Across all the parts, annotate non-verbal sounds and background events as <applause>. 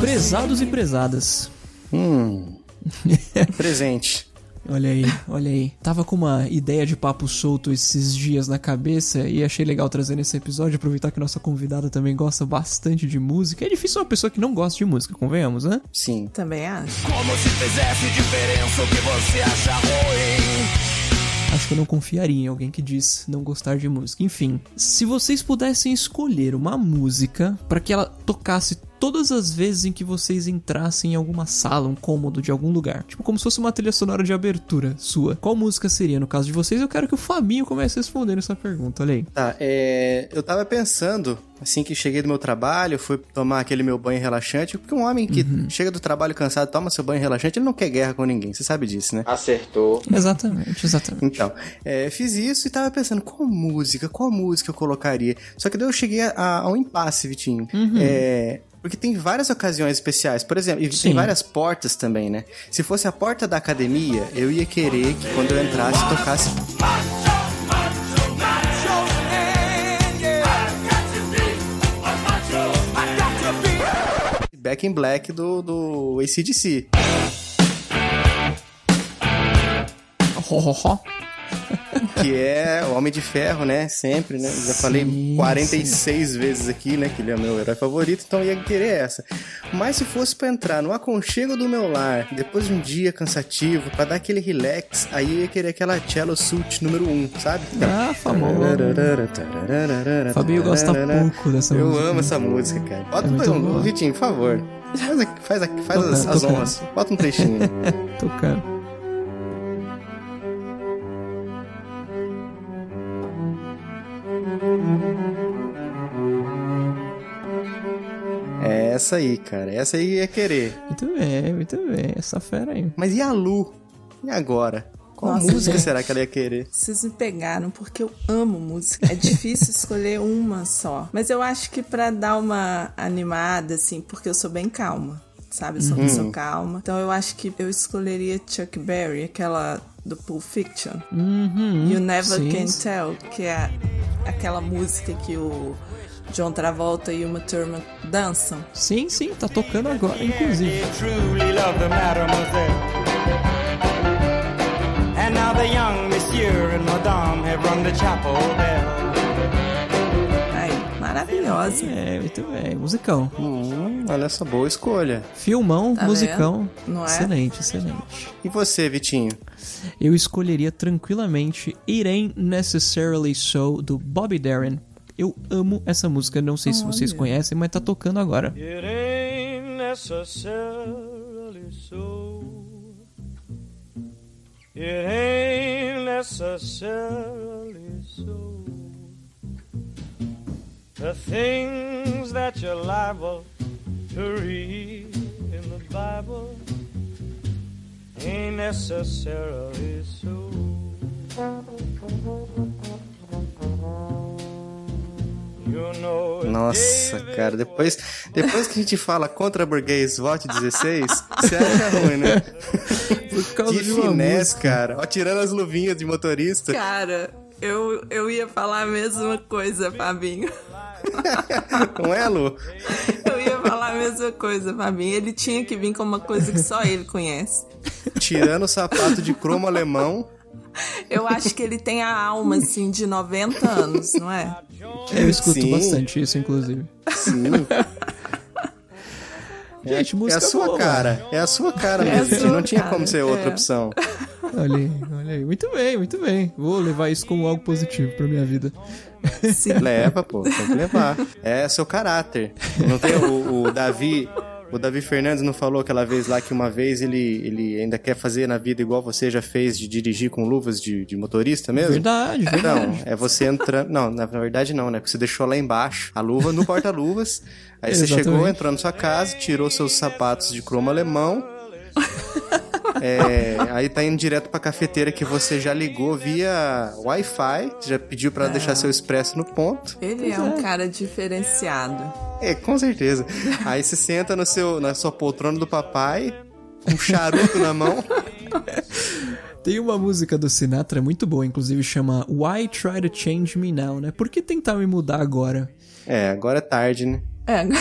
Prezados e prezadas. Hum. <laughs> Presente. Olha aí, olha aí. Tava com uma ideia de papo solto esses dias na cabeça e achei legal trazer nesse episódio, aproveitar que nossa convidada também gosta bastante de música. É difícil uma pessoa que não gosta de música, convenhamos, né? Sim. Também acho. Como se fizesse diferença o que você acha ruim. Acho que eu não confiaria em alguém que diz não gostar de música. Enfim, se vocês pudessem escolher uma música para que ela tocasse todas as vezes em que vocês entrassem em alguma sala, um cômodo de algum lugar. Tipo, como se fosse uma trilha sonora de abertura sua. Qual música seria no caso de vocês? Eu quero que o Fabinho comece respondendo essa pergunta, olha aí. Tá, é, eu tava pensando, assim que cheguei do meu trabalho, fui tomar aquele meu banho relaxante, porque um homem que chega do trabalho cansado, toma seu banho relaxante, ele não quer guerra com ninguém, você sabe disso, né? Acertou. Exatamente, exatamente. Então, é, fiz isso e tava pensando, qual música, qual música eu colocaria? Só que daí eu cheguei a, a, um impasse, Vitinho. É, porque tem várias ocasiões especiais, por exemplo, e tem várias portas também, né? Se fosse a porta da academia, eu ia querer que quando eu entrasse tocasse Back in Black do, do ACDC. Ho, ho, ho. Que é o Homem de Ferro, né? Sempre, né? Já falei Sim, 46 vezes aqui, né? Que ele é o meu herói favorito, então eu ia querer essa. Mas se fosse pra entrar no aconchego do meu lar, depois de um dia cansativo, pra dar aquele relax, aí eu ia querer aquela Cello Suit número 1, sabe? Ah, famoso. Fabinho gosta pouco dessa eu música. amo essa música, cara. Bota É um. Vitinho, por favor. Faz, faz, faz as, as honras. Bota um trechinho. <laughs> Tocando. Essa aí, cara. Essa aí ia querer. Muito bem, muito bem. Essa fera aí. Mas e a Lu? E agora? Qual Nossa, música gente. será que ela ia querer? Vocês me pegaram porque eu amo música. É difícil <laughs> escolher uma só. Mas eu acho que pra dar uma animada, assim, porque eu sou bem calma, sabe? Eu sou uma pessoa calma. Então eu acho que eu escolheria Chuck Berry, aquela do Pulp Fiction. Uhum. You Never sim, Can. Tell, que é aquela música que o John Travolta e uma turma dançam. Sim, sim, tá tocando agora, inclusive. truly love the mademoiselle. And now the young monsieur and madame have rung the chapel bell. Ai, maravilhosa. É, muito bem. Musicão. Hum, olha essa boa escolha. Filmão, Tá musicão. é? Excelente, excelente. E você, Vitinho? Eu escolheria tranquilamente It Ain't Necessarily So, do Bobby Darin. Eu amo essa música, não sei se vocês conhecem, mas tá tocando agora. It ain't necessarily so. It ain't necessarily so. The things that you're liable to read in the Bible ain't necessarily so. Nossa, cara, depois, depois que a gente fala contra burguês, vote 16, você acha ruim, né? <laughs> Por causa Que de finesse, música. cara. Ó, tirando as luvinhas de motorista. Cara, eu, eu ia falar a mesma coisa, Fabinho. <laughs> Não é, Lu? Eu ia falar a mesma coisa, Fabinho. Ele tinha que vir com uma coisa que só ele conhece. Tirando o sapato de cromo alemão. Eu acho que ele tem a alma, assim, de 90 anos, não é? Eu escuto Sim. bastante isso, inclusive. Sim. <laughs> Gente, É música a sua boa. cara. É a sua cara É a mesmo. Sua Não tinha cara, como ser outra é. opção. Olha aí, olha aí. Muito bem, muito bem. Vou levar isso como algo positivo pra minha vida. Sim. Leva, pô, tem que levar. É seu caráter. Não tem o, o Davi. O Davi Fernandes não falou aquela vez lá que uma vez ele, ele ainda quer fazer na vida igual você já fez de dirigir com luvas de, de motorista mesmo? Verdade, verdade. Não, é você entrando. Não, na verdade não, né? Porque você deixou lá embaixo a luva no porta-luvas. Aí você Exatamente. chegou, entrou na sua casa, tirou seus sapatos de cromo alemão. É, aí tá indo direto pra cafeteira que você já ligou via Wi-Fi, já pediu pra deixar seu expresso no ponto. Ele é um cara diferenciado. É, com certeza. Aí você senta no seu, na sua poltrona do papai, com um charuto na mão. <laughs> Tem uma música do Sinatra muito boa, inclusive chama Why Try to Change Me Now, né? Por que tentar me mudar agora? É, agora é tarde, né? É, agora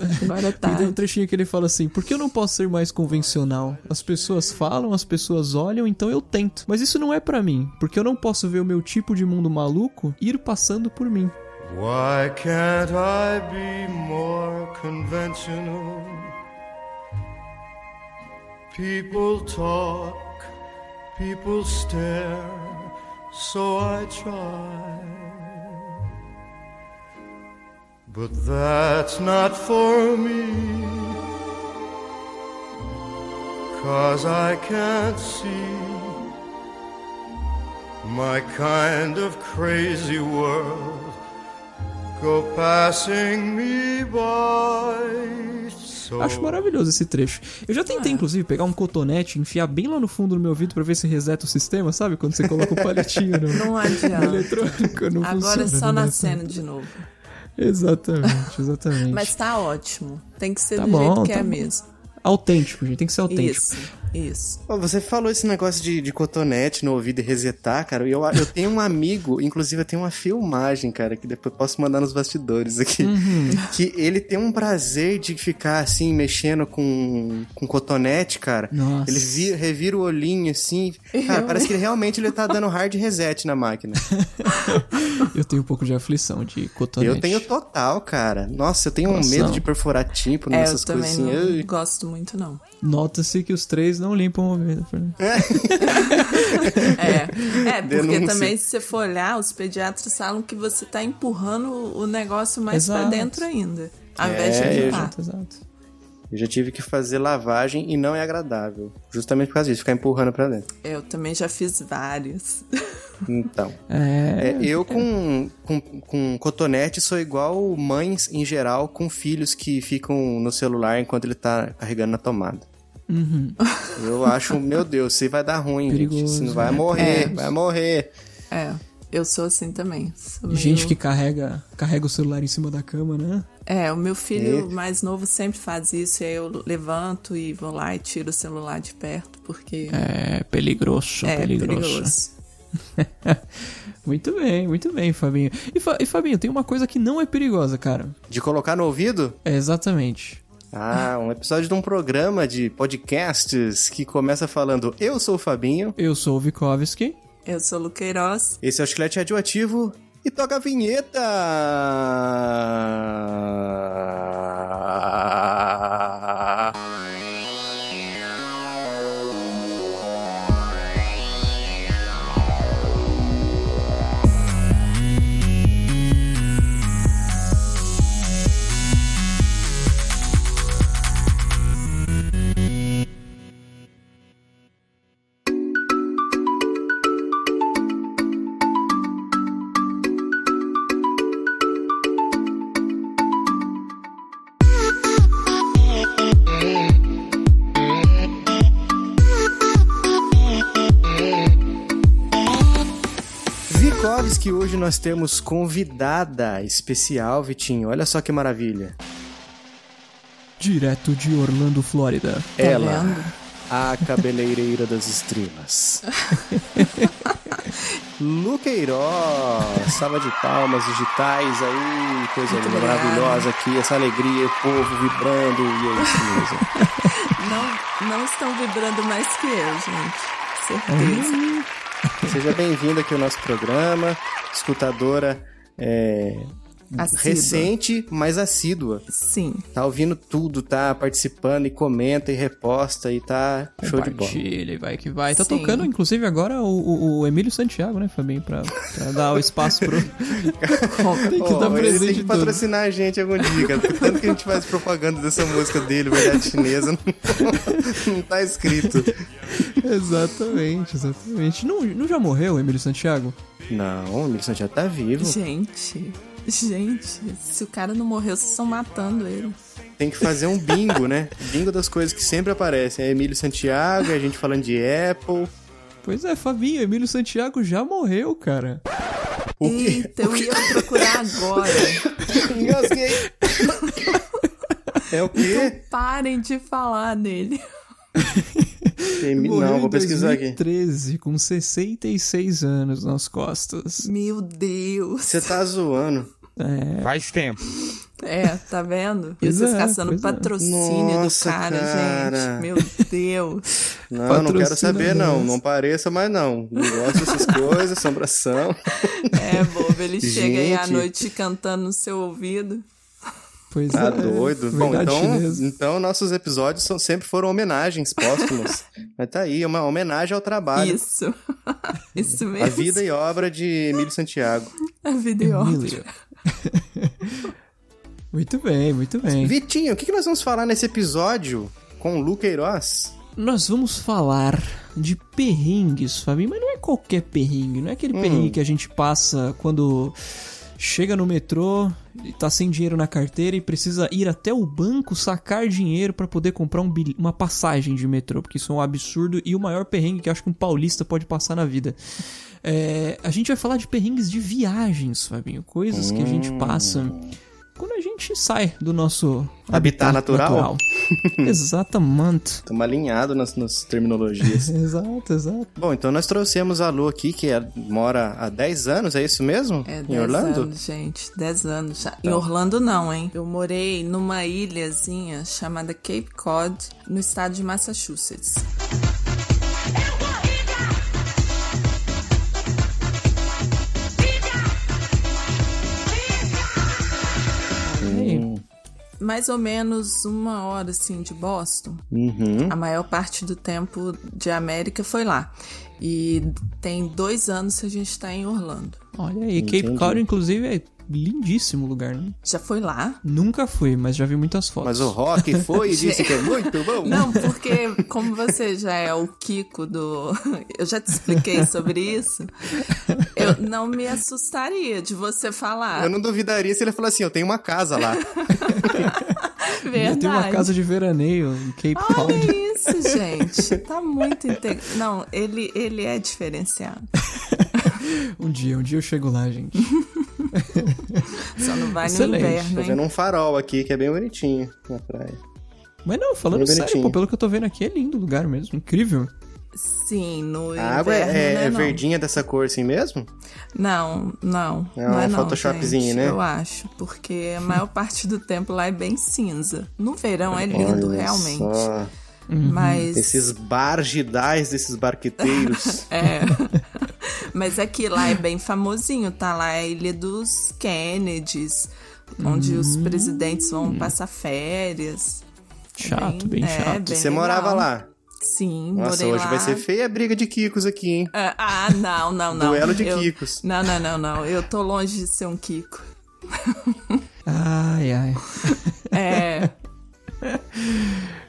E tá. tem um trechinho que ele fala assim: Por que eu não posso ser mais convencional? As pessoas falam, as pessoas olham, então eu tento. Mas isso não é pra mim, porque eu não posso ver o meu tipo de mundo maluco ir passando por mim. Why can't I be more conventional? People talk, people stare, so I try. But that's not for me. Cause I can't see my kind of crazy world go passing me by. So Acho maravilhoso esse trecho. Eu já tentei, inclusive, pegar um cotonete, enfiar bem lá no fundo do meu ouvido pra ver se reseta o sistema, sabe? Quando você coloca o palitinho no, Não no adianta. eletrônico, não Agora é funciona. só não dá nascendo de novo. Exatamente, exatamente. Mas tá ótimo. Tem que ser Tá do bom, jeito que tá é bom. mesmo. Autêntico, gente, tem que ser autêntico. Isso, isso. Você falou esse negócio de, de cotonete no ouvido e resetar, cara. e Eu, eu tenho um amigo, inclusive eu tenho uma filmagem, cara, que depois posso mandar nos bastidores aqui. Uhum. Que ele tem um prazer de ficar assim, mexendo com, com cotonete, cara. Nossa. Ele vira, revira o olhinho assim. Cara, Eu, parece que ele realmente ele tá dando hard reset na máquina. <laughs> Eu tenho um pouco de aflição de cotonete. Eu tenho total, cara. Nossa, eu tenho um medo de perfurar tímpano, É, eu essas coisas também assim. não Ai. gosto muito, não. Nota-se que os três não limpam o ouvido. <laughs> É, é porque Denúncia. também, se você for olhar, os pediatras falam que você tá empurrando o negócio mais pra Exato. dentro ainda. Ao invés É, de eu limpar. Exato, exato. Eu já tive que fazer lavagem e não é agradável. Justamente por causa disso, ficar empurrando pra dentro. Eu também já fiz vários. Então. <laughs> É. É, eu com, com, com cotonete sou igual mães em geral com filhos que ficam no celular enquanto ele tá carregando na tomada. Eu acho, meu Deus, você vai dar ruim, gente. Perigoso, Você não vai né? morrer, É. vai morrer. É, eu sou assim também. Sou meio- Gente que carrega, carrega o celular em cima da cama, né? É, o meu filho É. mais novo sempre faz isso, e aí eu levanto e vou lá e tiro o celular de perto, porque É peligroso, é, peligroso. perigoso. <laughs> Muito bem, muito bem, Fabinho. E, Fa- e Fabinho, tem uma coisa que não é perigosa, cara. De colocar no ouvido? É exatamente. Ah, um episódio de um programa de podcasts que começa falando Eu sou o Fabinho, Eu sou o Vikovski. Eu sou o Luqueiroz. esse é o Chiclete Radioativo e toca a vinheta! Nós temos convidada especial, Vitinho. Olha só que maravilha. Direto de Orlando, Flórida. Tá Ela, vendo? a cabeleireira das estrelas. <laughs> Luqueiroz, salva de palmas digitais aí, coisa Muito linda, maravilhosa aqui, essa alegria, o povo vibrando, e é isso mesmo. <laughs> Não, não estão vibrando mais que eu, gente. Certeza. Seja bem-vinda aqui ao nosso programa, escutadora é, Assídua. recente, mas assídua. Sim. Tá ouvindo tudo, tá participando e comenta e reposta e tá show de bola. Compartilha e vai que vai. Tá Sim. tocando, inclusive, agora o, o- o Emílio Santiago, né, Fabinho? Pra, pra dar o espaço pro. <laughs> Tem que Ó, dar ele presente tem que patrocinar a gente algum dia, cara. porque Tanto que a gente faz propaganda dessa música dele, Verdade Chinesa, não, <laughs> não tá escrito. Exatamente, exatamente. Não, não já morreu o Emílio Santiago? Não, o Emílio Santiago tá vivo. Gente, <laughs> gente, se o cara não morreu, vocês estão matando ele. Tem que fazer um bingo, né? <laughs> Bingo das coisas que sempre aparecem. É Emílio Santiago, é a gente falando de Apple. Pois é, Fabinho, Emílio Santiago já morreu, cara. O quê? Eita, eu ia procurar agora. <laughs> Engasguei. É o quê? Parem de falar nele. Emi- Morreu Não, em vou pesquisar aqui. 2013, com 66 anos nas costas. Meu Deus. Você tá zoando. É, Faz tempo. É, tá vendo? E vocês é, caçando é. patrocínio Nossa, do cara, cara. gente. Meu Deus. <laughs> Não, não quero saber, não. Não pareça mais, não. Não gosto dessas coisas, assombração. <laughs> É, bobo, ele <laughs> chega aí à Gente. noite cantando no seu ouvido. Pois Tá é. doido. Bom, então, chinesa. então nossos episódios são, sempre foram homenagens póstumas. <laughs> Mas tá aí, uma homenagem ao trabalho. Isso. <laughs> Isso mesmo. A vida e obra de Emílio Santiago. A vida e obra. <laughs> Muito bem, muito bem. Vitinho, o que, que nós vamos falar nesse episódio com o Lu Queiroz? Nós vamos falar de perrengues, Fabinho, mas não é qualquer perrengue, não é aquele perrengue que a gente passa quando chega no metrô tá sem dinheiro na carteira e precisa ir até o banco sacar dinheiro pra poder comprar um uma passagem de metrô, porque isso é um absurdo e o maior perrengue que acho que um paulista pode passar na vida. É, a gente vai falar de perrengues de viagens, Fabinho, coisas que a gente passa quando a gente sai do nosso Habitat natural? <laughs> Exatamente. Estamos alinhados nas, nas terminologias. <laughs> Exato, exato. Bom, então nós trouxemos a Lu aqui, que é- mora há 10 anos, é isso mesmo? É, em 10 Orlando? anos, gente. 10 anos já. Em Orlando, não, hein? Eu morei numa ilhazinha chamada Cape Cod, no estado de Massachusetts. Mais ou menos uma hora, assim, de Boston. Uhum. A maior parte do tempo de América foi lá. E tem dois anos que a gente tá em Orlando. Olha aí, Cape. Cod, inclusive, é lindíssimo lugar, né? Já foi lá? Nunca fui, mas já vi muitas fotos. Mas o Rock foi e <laughs> disse que é muito bom. Não, porque como você já é o Kiko do. <laughs> Eu já te expliquei sobre isso. Eu não me assustaria de você falar. Eu não duvidaria se ele falasse assim, eu tenho uma casa lá. <laughs> Verdade. <laughs> Tem uma casa de veraneio em Cape Cod. Olha isso, gente. Tá muito inte... Não, ele, ele é diferenciado. <laughs> Um dia, um dia eu chego lá, gente. <laughs> Só não vai Excelente. no inverno, Tô hein? vendo um farol aqui, que é bem bonitinho na praia. Mas não, falando Bem sério, pô, pelo que eu tô vendo aqui, é lindo o lugar mesmo. Incrível. Sim, no A água inverno, é, é, né, é verdinha dessa cor assim mesmo? Não, não. É não um é não, Photoshopzinho, gente, né? Eu acho, porque a maior <laughs> parte do tempo lá é bem cinza. No verão é lindo, Olha realmente. só. Mas Esses bargidais desses barqueteiros. <laughs> É. <laughs> Mas aqui lá é bem famosinho, tá? Lá é a Ilha dos Kennedys, onde os Hum. presidentes vão passar férias. É Chato, bem chato. bem Você legal. morava lá? Sim, Nossa, hoje lá. vai ser feia a briga de Kikos aqui, hein? Ah, Ah, não, não, não. Duelo de Eu- Kikos. Não, não, não, não. Eu tô longe de ser um Kiko. Ai, ai. <laughs> É. <laughs>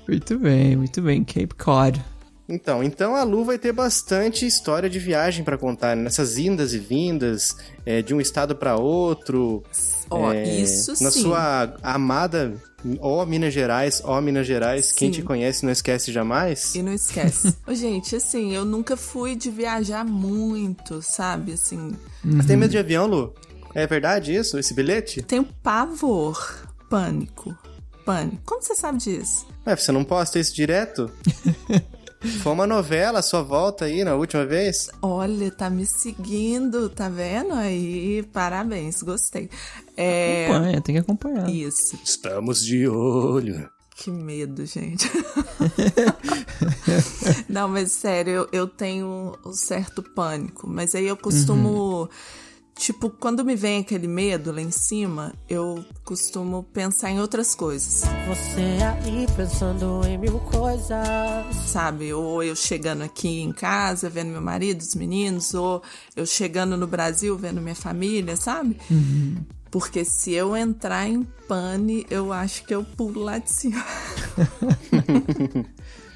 Muito bem, muito bem. Cape Cod. Então, então a Lu vai ter bastante história de viagem pra contar, né? nessas indas e vindas, é, de um estado pra outro. Ó, é, isso Na sim. sua amada, ó Minas Gerais, ó Minas Gerais, quem Sim. te conhece não esquece jamais. E não esquece. <laughs> Ô, gente, assim, eu nunca fui de viajar muito, sabe? Assim, Você tem medo de avião, Lu? É verdade isso? Esse bilhete? tenho pavor, pânico. Pânico. Como você sabe disso? Ué, você não posta isso direto? <laughs> Foi uma novela, a sua volta aí na última vez? Olha, tá me seguindo, tá vendo? Aí, parabéns, gostei. É. Acompanha, tem que acompanhar. Isso. Estamos de olho. Que medo, gente. <laughs> Não, mas sério, eu, eu tenho um certo pânico. Mas aí eu costumo. Tipo, quando me vem aquele medo lá em cima, eu costumo pensar em outras coisas. Você aí pensando em mil coisas. sabe? Ou eu chegando aqui em casa, vendo meu marido, os meninos, ou eu chegando no Brasil, vendo minha família, sabe? Porque se eu entrar em pane, eu acho que eu pulo lá de cima.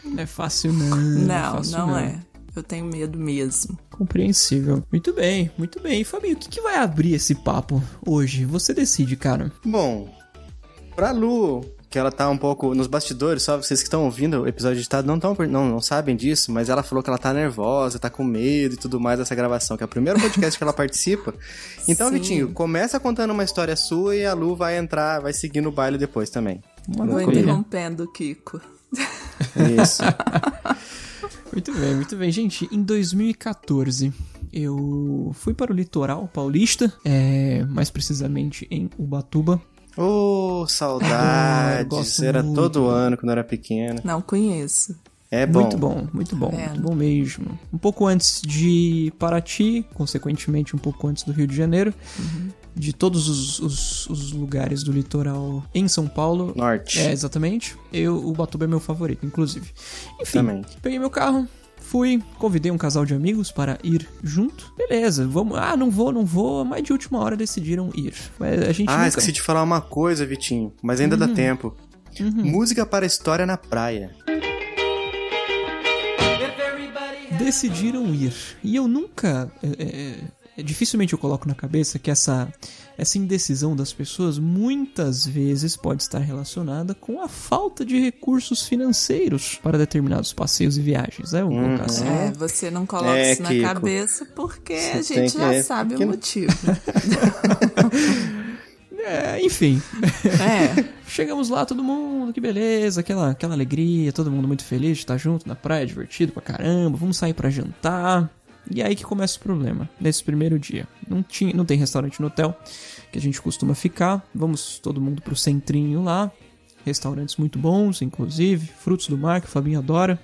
Não <laughs> <laughs> é fácil, não. Não, fácil, não é. Eu tenho medo mesmo. Compreensível. Muito bem, muito bem. Fabinho, o que, que vai abrir esse papo hoje? Você decide, cara. Bom, pra Lu, que ela tá um pouco nos bastidores, só vocês que estão ouvindo o episódio editado não, tão, não, não sabem disso, mas ela falou que ela tá nervosa, tá com medo e tudo mais dessa gravação, que é o primeiro podcast que ela <laughs> participa. Então, Sim. Vitinho, começa contando uma história sua e a Lu vai entrar, vai seguir no baile depois também. Vou Maravilha. interrompendo o Kiko. Isso. <laughs> Muito bem, muito bem. Gente, em 2014 eu fui para o litoral paulista, é, mais precisamente em Ubatuba. Ô, Ah, saudades. <laughs> Era muito. todo ano quando eu era pequeno. Não conheço. É bom. Muito bom, muito bom, É. muito bom mesmo. Um pouco antes de Paraty, consequentemente um pouco antes do Rio de Janeiro. De todos os, os- os lugares do litoral em São Paulo. Norte. É, exatamente. Eu, o Batuba é meu favorito, inclusive. Enfim, Também. peguei meu carro, fui, convidei um casal de amigos para ir junto. Beleza, vamos. Ah, não vou, não vou, mas de última hora decidiram ir. Mas a gente Ah, nunca... esqueci de falar uma coisa, Vitinho. Mas ainda Uhum. dá tempo. Música para história na praia. decidiram ir. E eu nunca. é, é, dificilmente eu coloco na cabeça que essa, essa indecisão das pessoas muitas vezes pode estar relacionada com a falta de recursos financeiros para determinados passeios e viagens. Né? Colocar assim. É, você não coloca É, isso na Kiko. cabeça porque a Você tem gente que- já é, sabe porque- o motivo. <laughs> É, enfim. É. <laughs> Chegamos lá, todo mundo, que beleza, aquela, aquela alegria, todo mundo muito feliz de estar junto na praia, divertido pra caramba, vamos sair pra jantar. E aí que começa o problema, nesse primeiro dia. Não, tinha, não tem restaurante no hotel que a gente costuma ficar, vamos todo mundo pro centrinho lá. Restaurantes muito bons, inclusive, frutos do mar que o Fabinho adora.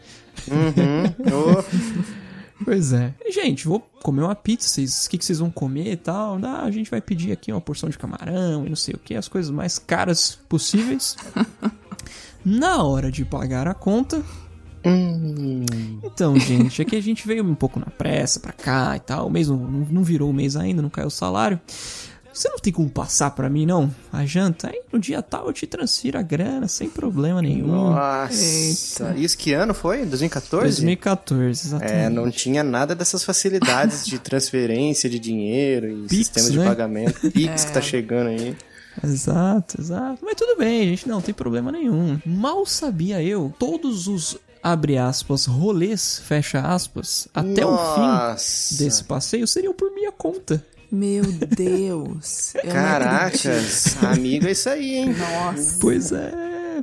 Uhum. Ô, <laughs> Pois é. E, gente, vou comer uma pizza, o que, que vocês vão comer e tal? Ah, a gente vai pedir aqui uma porção de camarão e não sei o que, as coisas mais caras possíveis. <laughs> Na hora de pagar a conta. Então, gente, aqui a gente veio um pouco na pressa pra cá e tal. O mês não, não virou o mês ainda, não caiu o salário. Você não tem como passar pra mim, não? A janta? Aí no dia tal eu te transfiro a grana sem problema nenhum. Nossa. Isso que ano foi? 2014? 2014, exatamente. É, não tinha nada dessas facilidades de <laughs> transferência de dinheiro e Pix, sistemas de né? pagamento. Pix que tá chegando aí. Exato, exato. Mas tudo bem, gente, não tem problema nenhum. Mal sabia eu, todos os, abre aspas, rolês, fecha aspas, até o fim Nossa. desse passeio seriam por minha conta. Meu Deus. Caracas, amigo é isso aí, hein? Nossa. Pois é,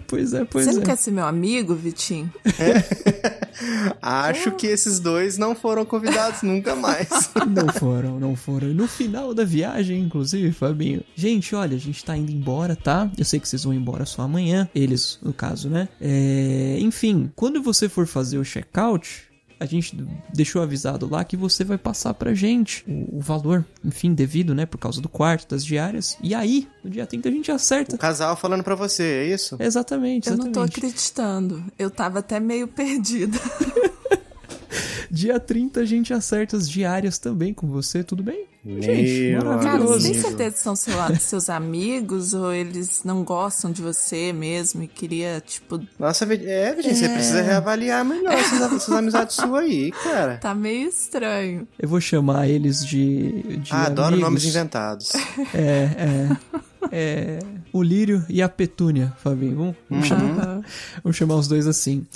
pois é, pois Você é. não quer ser meu amigo, Vitinho? <laughs> Acho que esses dois não foram convidados nunca mais. <laughs> Não foram, não foram. No final da viagem, inclusive, Fabinho. Gente, olha, a gente tá indo embora, tá? Eu sei que vocês vão embora só amanhã. Eles, no caso, né? É... Enfim, quando você for fazer o check-out. A gente deixou avisado lá que você vai passar pra gente o, o valor, enfim, devido, né? Por causa do quarto, das diárias. E aí, no dia 30 a gente acerta. O casal falando pra você, é isso? Exatamente, Eu exatamente. não tô acreditando. Eu tava até meio perdida. <laughs> Dia 30 a gente acerta as diárias também com você, tudo bem? gente, Meu Cara, maravilhoso. você tem certeza que são seu- seus amigos ou eles não gostam de você mesmo e queria, tipo, Nossa, é, Virgínia, você precisa reavaliar melhor essas, essas amizades suas aí, cara. tá meio estranho. Eu vou chamar eles de. de Ah, adoro amigos. nomes inventados. É, é. É. O Lírio e a Petúnia, Fabinho. Vamos, vamos, chamar, vamos chamar os dois assim.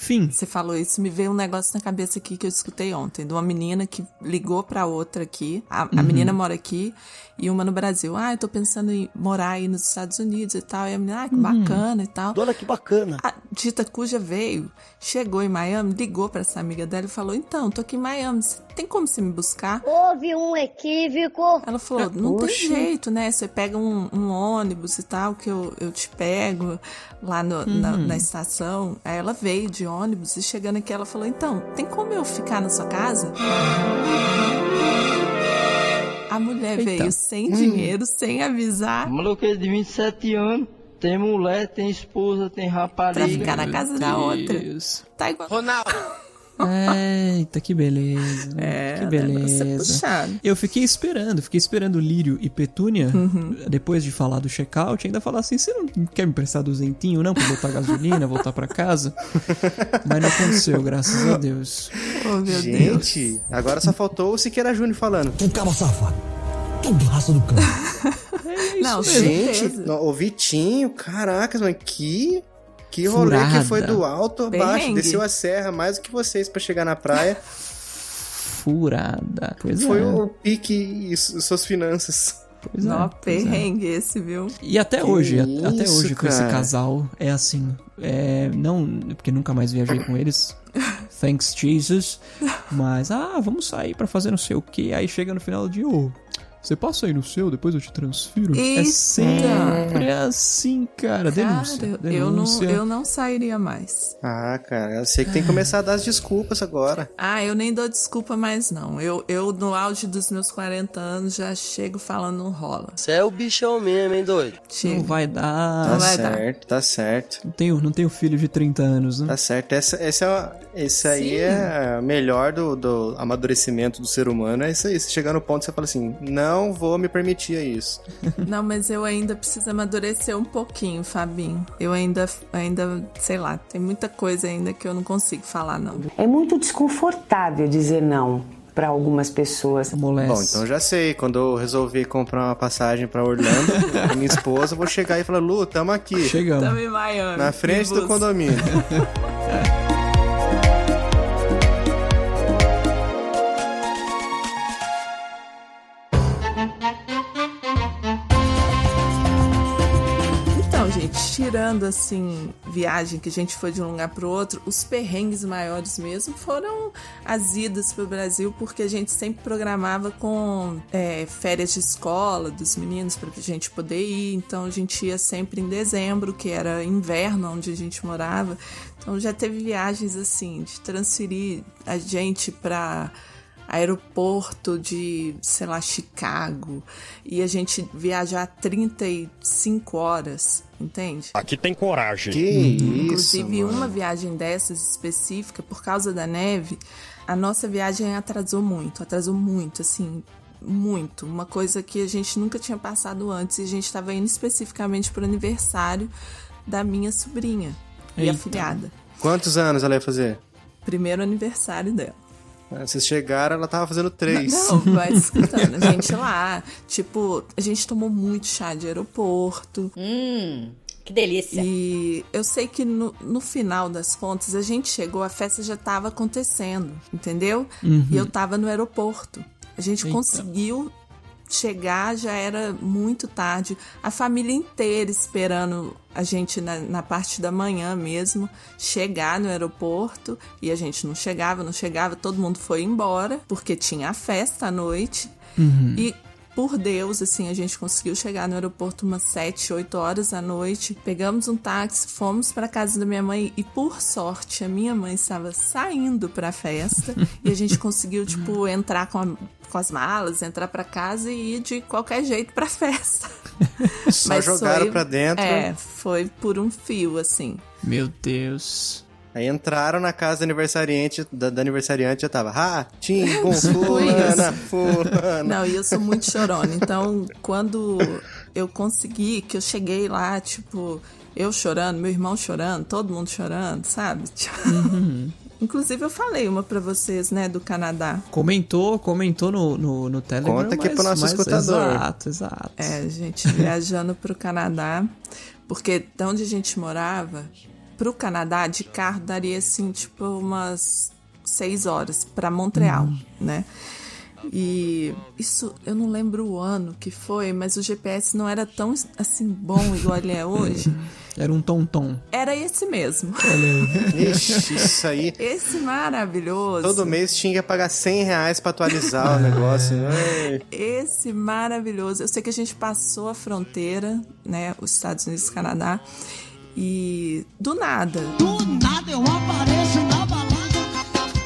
Enfim, Você falou isso, me veio um negócio na cabeça aqui que eu escutei ontem, de uma menina que ligou pra outra aqui. A, a menina mora aqui e uma no Brasil. Ah, eu tô pensando em morar aí nos Estados Unidos e tal. E a menina, ah, que bacana e tal. Olha que bacana. A dita cuja veio, chegou em Miami, ligou pra essa amiga dela e falou: Então, tô aqui em Miami, você tem como você me buscar? Houve um equívoco. Ela falou: Não tem jeito, né? Você pega um, um ônibus e tal, que eu, eu te pego lá no- na, na estação. Aí ela veio de ônibus e chegando aqui, ela falou: Então, tem como eu ficar na sua casa? A mulher Eita. veio sem dinheiro, sem avisar, Maluqueiro de 27 anos, tem mulher, tem esposa, tem pra rapariga. ficar na casa da outra. Deus. Tá igual. Eita, que beleza. <laughs> É, que o negócio é beleza. puxado. Eu fiquei esperando, fiquei esperando o Lírio e Petúnia, Uhum. depois de falar do check-out, ainda falar assim: você não quer me prestar duzentinho, não, pra botar gasolina, voltar pra casa? <laughs> Mas não aconteceu, graças a Deus. Oh, meu Deus. Gente, agora só faltou o Siqueira Júnior falando. Tu caba safado. Tudo raça do cão. <laughs> Não, Gente, certeza. no- o Vitinho, caracas, mano, que. Que rolê Furada. que foi do alto a baixo. Perrengue. Desceu a serra mais do que vocês pra chegar na praia. Furada. Pois Foi é. o pique e suas finanças. Pois é, Nó, é. perrengue esse, viu? E até hoje, a- até isso, hoje com esse cara? casal é assim. É, não, porque nunca mais viajei com eles. <laughs> thanks Jesus. Mas, ah, vamos sair pra fazer não sei o que. Aí chega no final do dia, ô, você passa aí no seu, depois eu te transfiro. É Eita! sempre assim, cara. Denúncia. Cara, eu não, denúncia. eu não sairia mais. Ah, cara, eu sei que tem que começar a dar as desculpas agora. Ah, eu nem dou desculpa mais, não. Eu, eu no auge dos meus 40 anos, já chego falando não rola. Você é o bichão mesmo, hein, doido? Não Chega. vai dar. Tá vai dar. certo, tá certo. Não tenho, não tenho filho de 30 anos, né? Tá certo. Essa, essa é uma- esse aí Sim. é a melhor do, do amadurecimento do ser humano. É isso aí. Você chegar no ponto você fala assim: não vou me permitir isso. <laughs> Não, mas eu ainda preciso amadurecer um pouquinho, Fabinho. Eu ainda, ainda, sei lá, tem muita coisa ainda que eu não consigo falar, não. É muito desconfortável dizer não para algumas pessoas. Amolece. Bom, então já sei. Quando eu resolvi comprar uma passagem pra Orlando, <laughs> com minha esposa, eu vou chegar e falar: Lu, tamo aqui. Chegamos. Tamo em Miami. Na frente do condomínio. <laughs> tirando assim, viagem que a gente foi de um lugar pro outro, os perrengues maiores mesmo foram as idas pro Brasil, porque a gente sempre programava com é, férias de escola dos meninos pra gente poder ir. Então a gente ia sempre em dezembro, que era inverno onde a gente morava. Então já teve viagens assim, de transferir a gente pra aeroporto de, sei lá, Chicago e a gente viajar 35 horas, entende? Aqui tem coragem. Que isso. Inclusive, mano. uma viagem dessas específica, por causa da neve, a nossa viagem atrasou muito, atrasou muito, assim, muito. Uma coisa que a gente nunca tinha passado antes e a gente estava indo especificamente para o aniversário da minha sobrinha e Eita. afilhada. Quantos anos ela ia fazer? Primeiro aniversário dela. Ah, Vocês chegaram, ela tava fazendo três. Não, vai <laughs> escutando. A gente lá, tipo, a gente tomou muito chá de aeroporto. Hum, que delícia. E eu sei que no, no final das contas, a gente chegou, a festa já tava acontecendo, entendeu? E eu tava no aeroporto. A gente Eita. conseguiu chegar, já era muito tarde. A família inteira esperando a gente na, na parte da manhã mesmo chegar no aeroporto. E a gente não chegava, não chegava, todo mundo foi embora, porque tinha a festa à noite. E por Deus, assim, a gente conseguiu chegar no aeroporto umas 7, 8 horas da noite. Pegamos um táxi, fomos para casa da minha mãe e por sorte a minha mãe estava saindo para a festa <laughs> e a gente conseguiu tipo entrar com, a- com as malas, entrar para casa e ir de qualquer jeito para festa. <laughs> Só jogaram foi- pra dentro. É, foi por um fio assim. Meu Deus. Aí entraram na casa do aniversariante, da, da aniversariante já tava, ah, Tim, <laughs> com fulana, fulana. Não, e eu sou muito chorona. Então, quando eu consegui, que eu cheguei lá, tipo, eu chorando, meu irmão chorando, todo mundo chorando, sabe? Tipo, <laughs> Inclusive, eu falei uma pra vocês, né, do Canadá. Comentou, comentou no, no, no Telegram. Conta aqui mas- pro nosso mas- escutador. Exato, exato. É, gente viajando pro Canadá. Porque de onde a gente morava, pro Canadá, de carro, daria assim, tipo, umas seis horas pra Montreal, né? E isso, eu não lembro o ano que foi, mas o GPS não era tão assim bom igual ele é hoje. <laughs> Era um tom-tom. Era esse mesmo. <laughs> Ixi, isso aí. Esse maravilhoso. Todo mês tinha que pagar 100 reais pra atualizar o <laughs> negócio. Ai. Esse maravilhoso. Eu sei que a gente passou a fronteira, né? Os Estados Unidos e Canadá. E do nada. Do nada eu apareço na balada.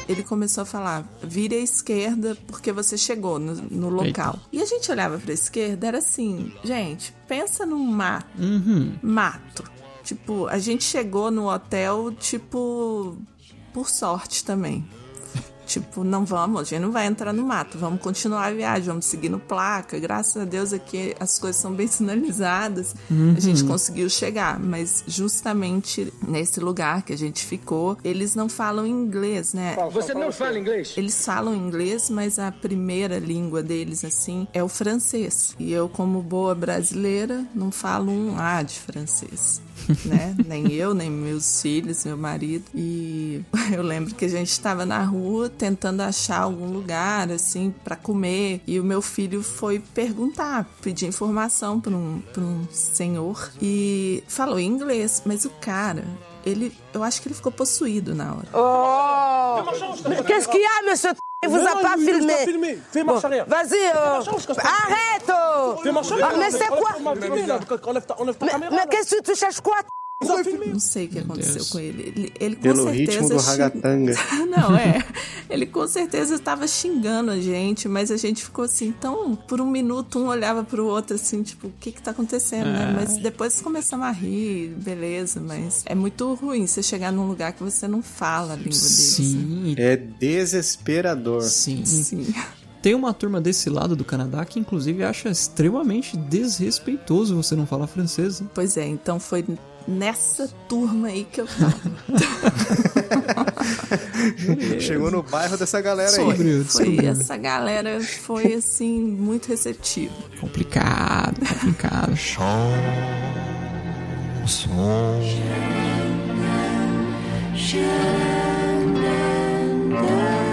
Ele começou a falar: vire à esquerda porque você chegou no, no local. E a gente olhava pra esquerda, era assim, gente, pensa num mato. Mato. Tipo, a gente chegou no hotel, tipo, por sorte também. Tipo, não vamos, a gente não vai entrar no mato, vamos continuar a viagem, vamos seguindo placa. Graças a Deus aqui as coisas são bem <laughs> sinalizadas. A gente conseguiu chegar, mas justamente nesse lugar que a gente ficou, eles não falam inglês, né? Você não fala inglês? Eles falam inglês, mas a primeira língua deles, assim, é o francês. E eu, como boa brasileira, não falo um A de francês. <laughs> Né? nem eu, nem meus filhos, meu marido. E <laughs> eu lembro que a gente estava na rua tentando achar algum lugar, assim, para comer. E o meu filho foi perguntar, pedir informação para um, pra um senhor. E falou em inglês, mas o cara ele, eu acho que ele ficou possuído na hora. Oh Qu'est-ce qu'il y a, monsieur Il vous a pas filmé. Fais marche arrière. Vas-y, oh. arrête oh. Fais marche Ah, arrière. Mais c'est quoi mais qu'est-ce que tu cherches quoi Não sei o que aconteceu Deus. com ele. Ele, ele com Pelo certeza. ritmo do xing-. <laughs> Não, é. Ele com certeza estava xingando a gente, mas a gente ficou assim, tão. Por um minuto, um olhava pro outro assim, tipo, o que que tá acontecendo, né? Mas depois começamos a rir, beleza, mas é muito ruim você chegar num lugar que você não fala a língua deles. né? Sim, É desesperador. sim. Sim. Tem uma turma desse lado do Canadá que, inclusive, acha extremamente desrespeitoso você não falar francês. né? Pois é, então foi nessa turma aí que eu tava. Chegou no bairro dessa galera aí. Sobre- Foi sobre- essa galera foi assim muito receptiva. Complicado, complicado. É, eu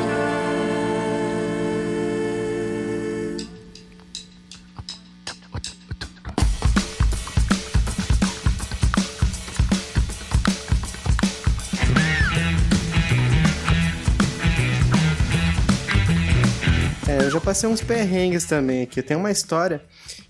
já passei uns perrengues também aqui. Tem uma história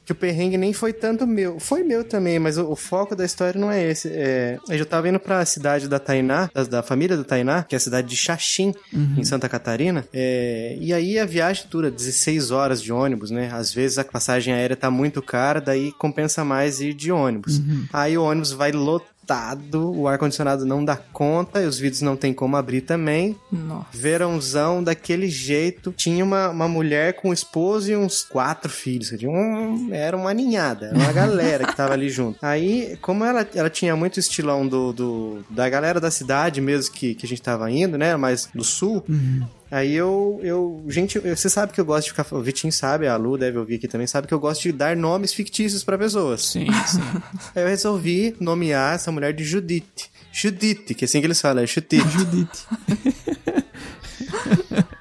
que o perrengue nem foi tanto meu. Foi meu também, mas o, o foco da história não é esse. É, eu já tava indo pra cidade da Tainá, da, da família do Tainá, que é a cidade de Xaxim, em Santa Catarina. É, e aí a viagem dura 16 horas de ônibus, né? Às vezes a passagem aérea tá muito cara, daí compensa mais ir de ônibus. Aí o ônibus vai lotado, o ar-condicionado não dá conta, e os vidros não tem como abrir também. Nossa. Verãozão daquele jeito. Tinha uma, uma mulher com um esposo e uns quatro filhos. Um- era uma ninhada, era uma <laughs> galera que tava ali junto. Aí, como ela, ela tinha muito estilão do, do- da galera da cidade mesmo que, que a gente tava indo, né? Mais do sul. Aí eu, eu, gente, você sabe que eu gosto de ficar, o Vitinho sabe, a Lu deve ouvir aqui também, sabe que eu gosto de dar nomes fictícios pra pessoas. Sim, sim. <laughs> Aí eu resolvi nomear essa mulher de Judite. Judite, que é assim que eles falam, é Judite. Judite. <laughs>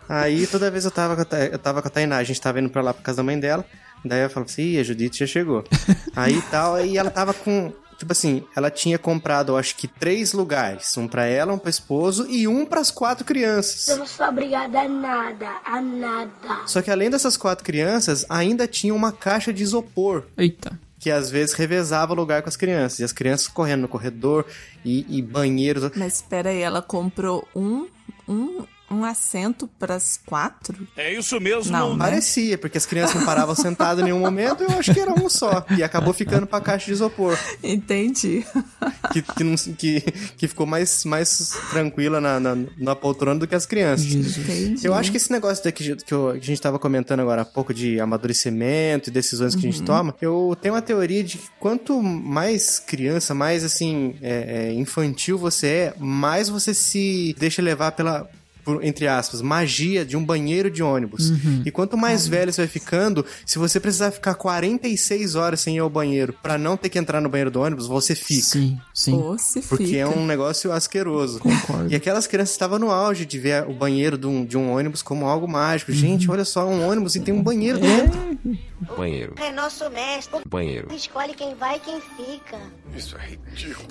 Aí toda vez eu tava, com a Ta- eu tava com a Tainá, a gente tava indo pra lá pra casa da mãe dela. Daí eu falava assim, Ih, a Judite já chegou. <laughs> aí tal, aí ela tava com. Tipo assim, ela tinha comprado, eu acho que três lugares. Um pra ela, um pro esposo e um pras quatro crianças. Eu não sou obrigada a nada, a nada. Só que além dessas quatro crianças, ainda tinha uma caixa de isopor. Eita. Que às vezes revezava o lugar com as crianças. E as crianças correndo no corredor e, e banheiros. Mas espera aí, ela comprou um, um, um assento para as quatro? É isso mesmo. Não, né? Parecia, porque as crianças não paravam sentadas em nenhum momento, eu acho que era um só. E acabou ficando pra caixa de isopor. Entendi. Que, que, não- que, que ficou mais, mais tranquila na, na, na poltrona do que as crianças. Entendi. Eu acho que esse negócio daqui que, eu- que a gente tava comentando agora há pouco de amadurecimento e decisões que a gente toma, eu tenho uma teoria de que quanto mais criança, mais assim, é, é, infantil você é, mais você se deixa levar pela. Por- entre aspas, magia de um banheiro de ônibus. E quanto mais velho você vai ficando, se você precisar ficar 46 horas sem ir ao banheiro pra não ter que entrar no banheiro do ônibus, você fica. Sim, sim. Se Porque fica. é um negócio asqueroso. Concordo. E aquelas crianças estavam no auge de ver o banheiro de um, de um ônibus como algo mágico. Gente, olha só, um ônibus e tem um banheiro dentro. Banheiro. É nosso mestre. Banheiro. Escolhe quem vai e quem fica.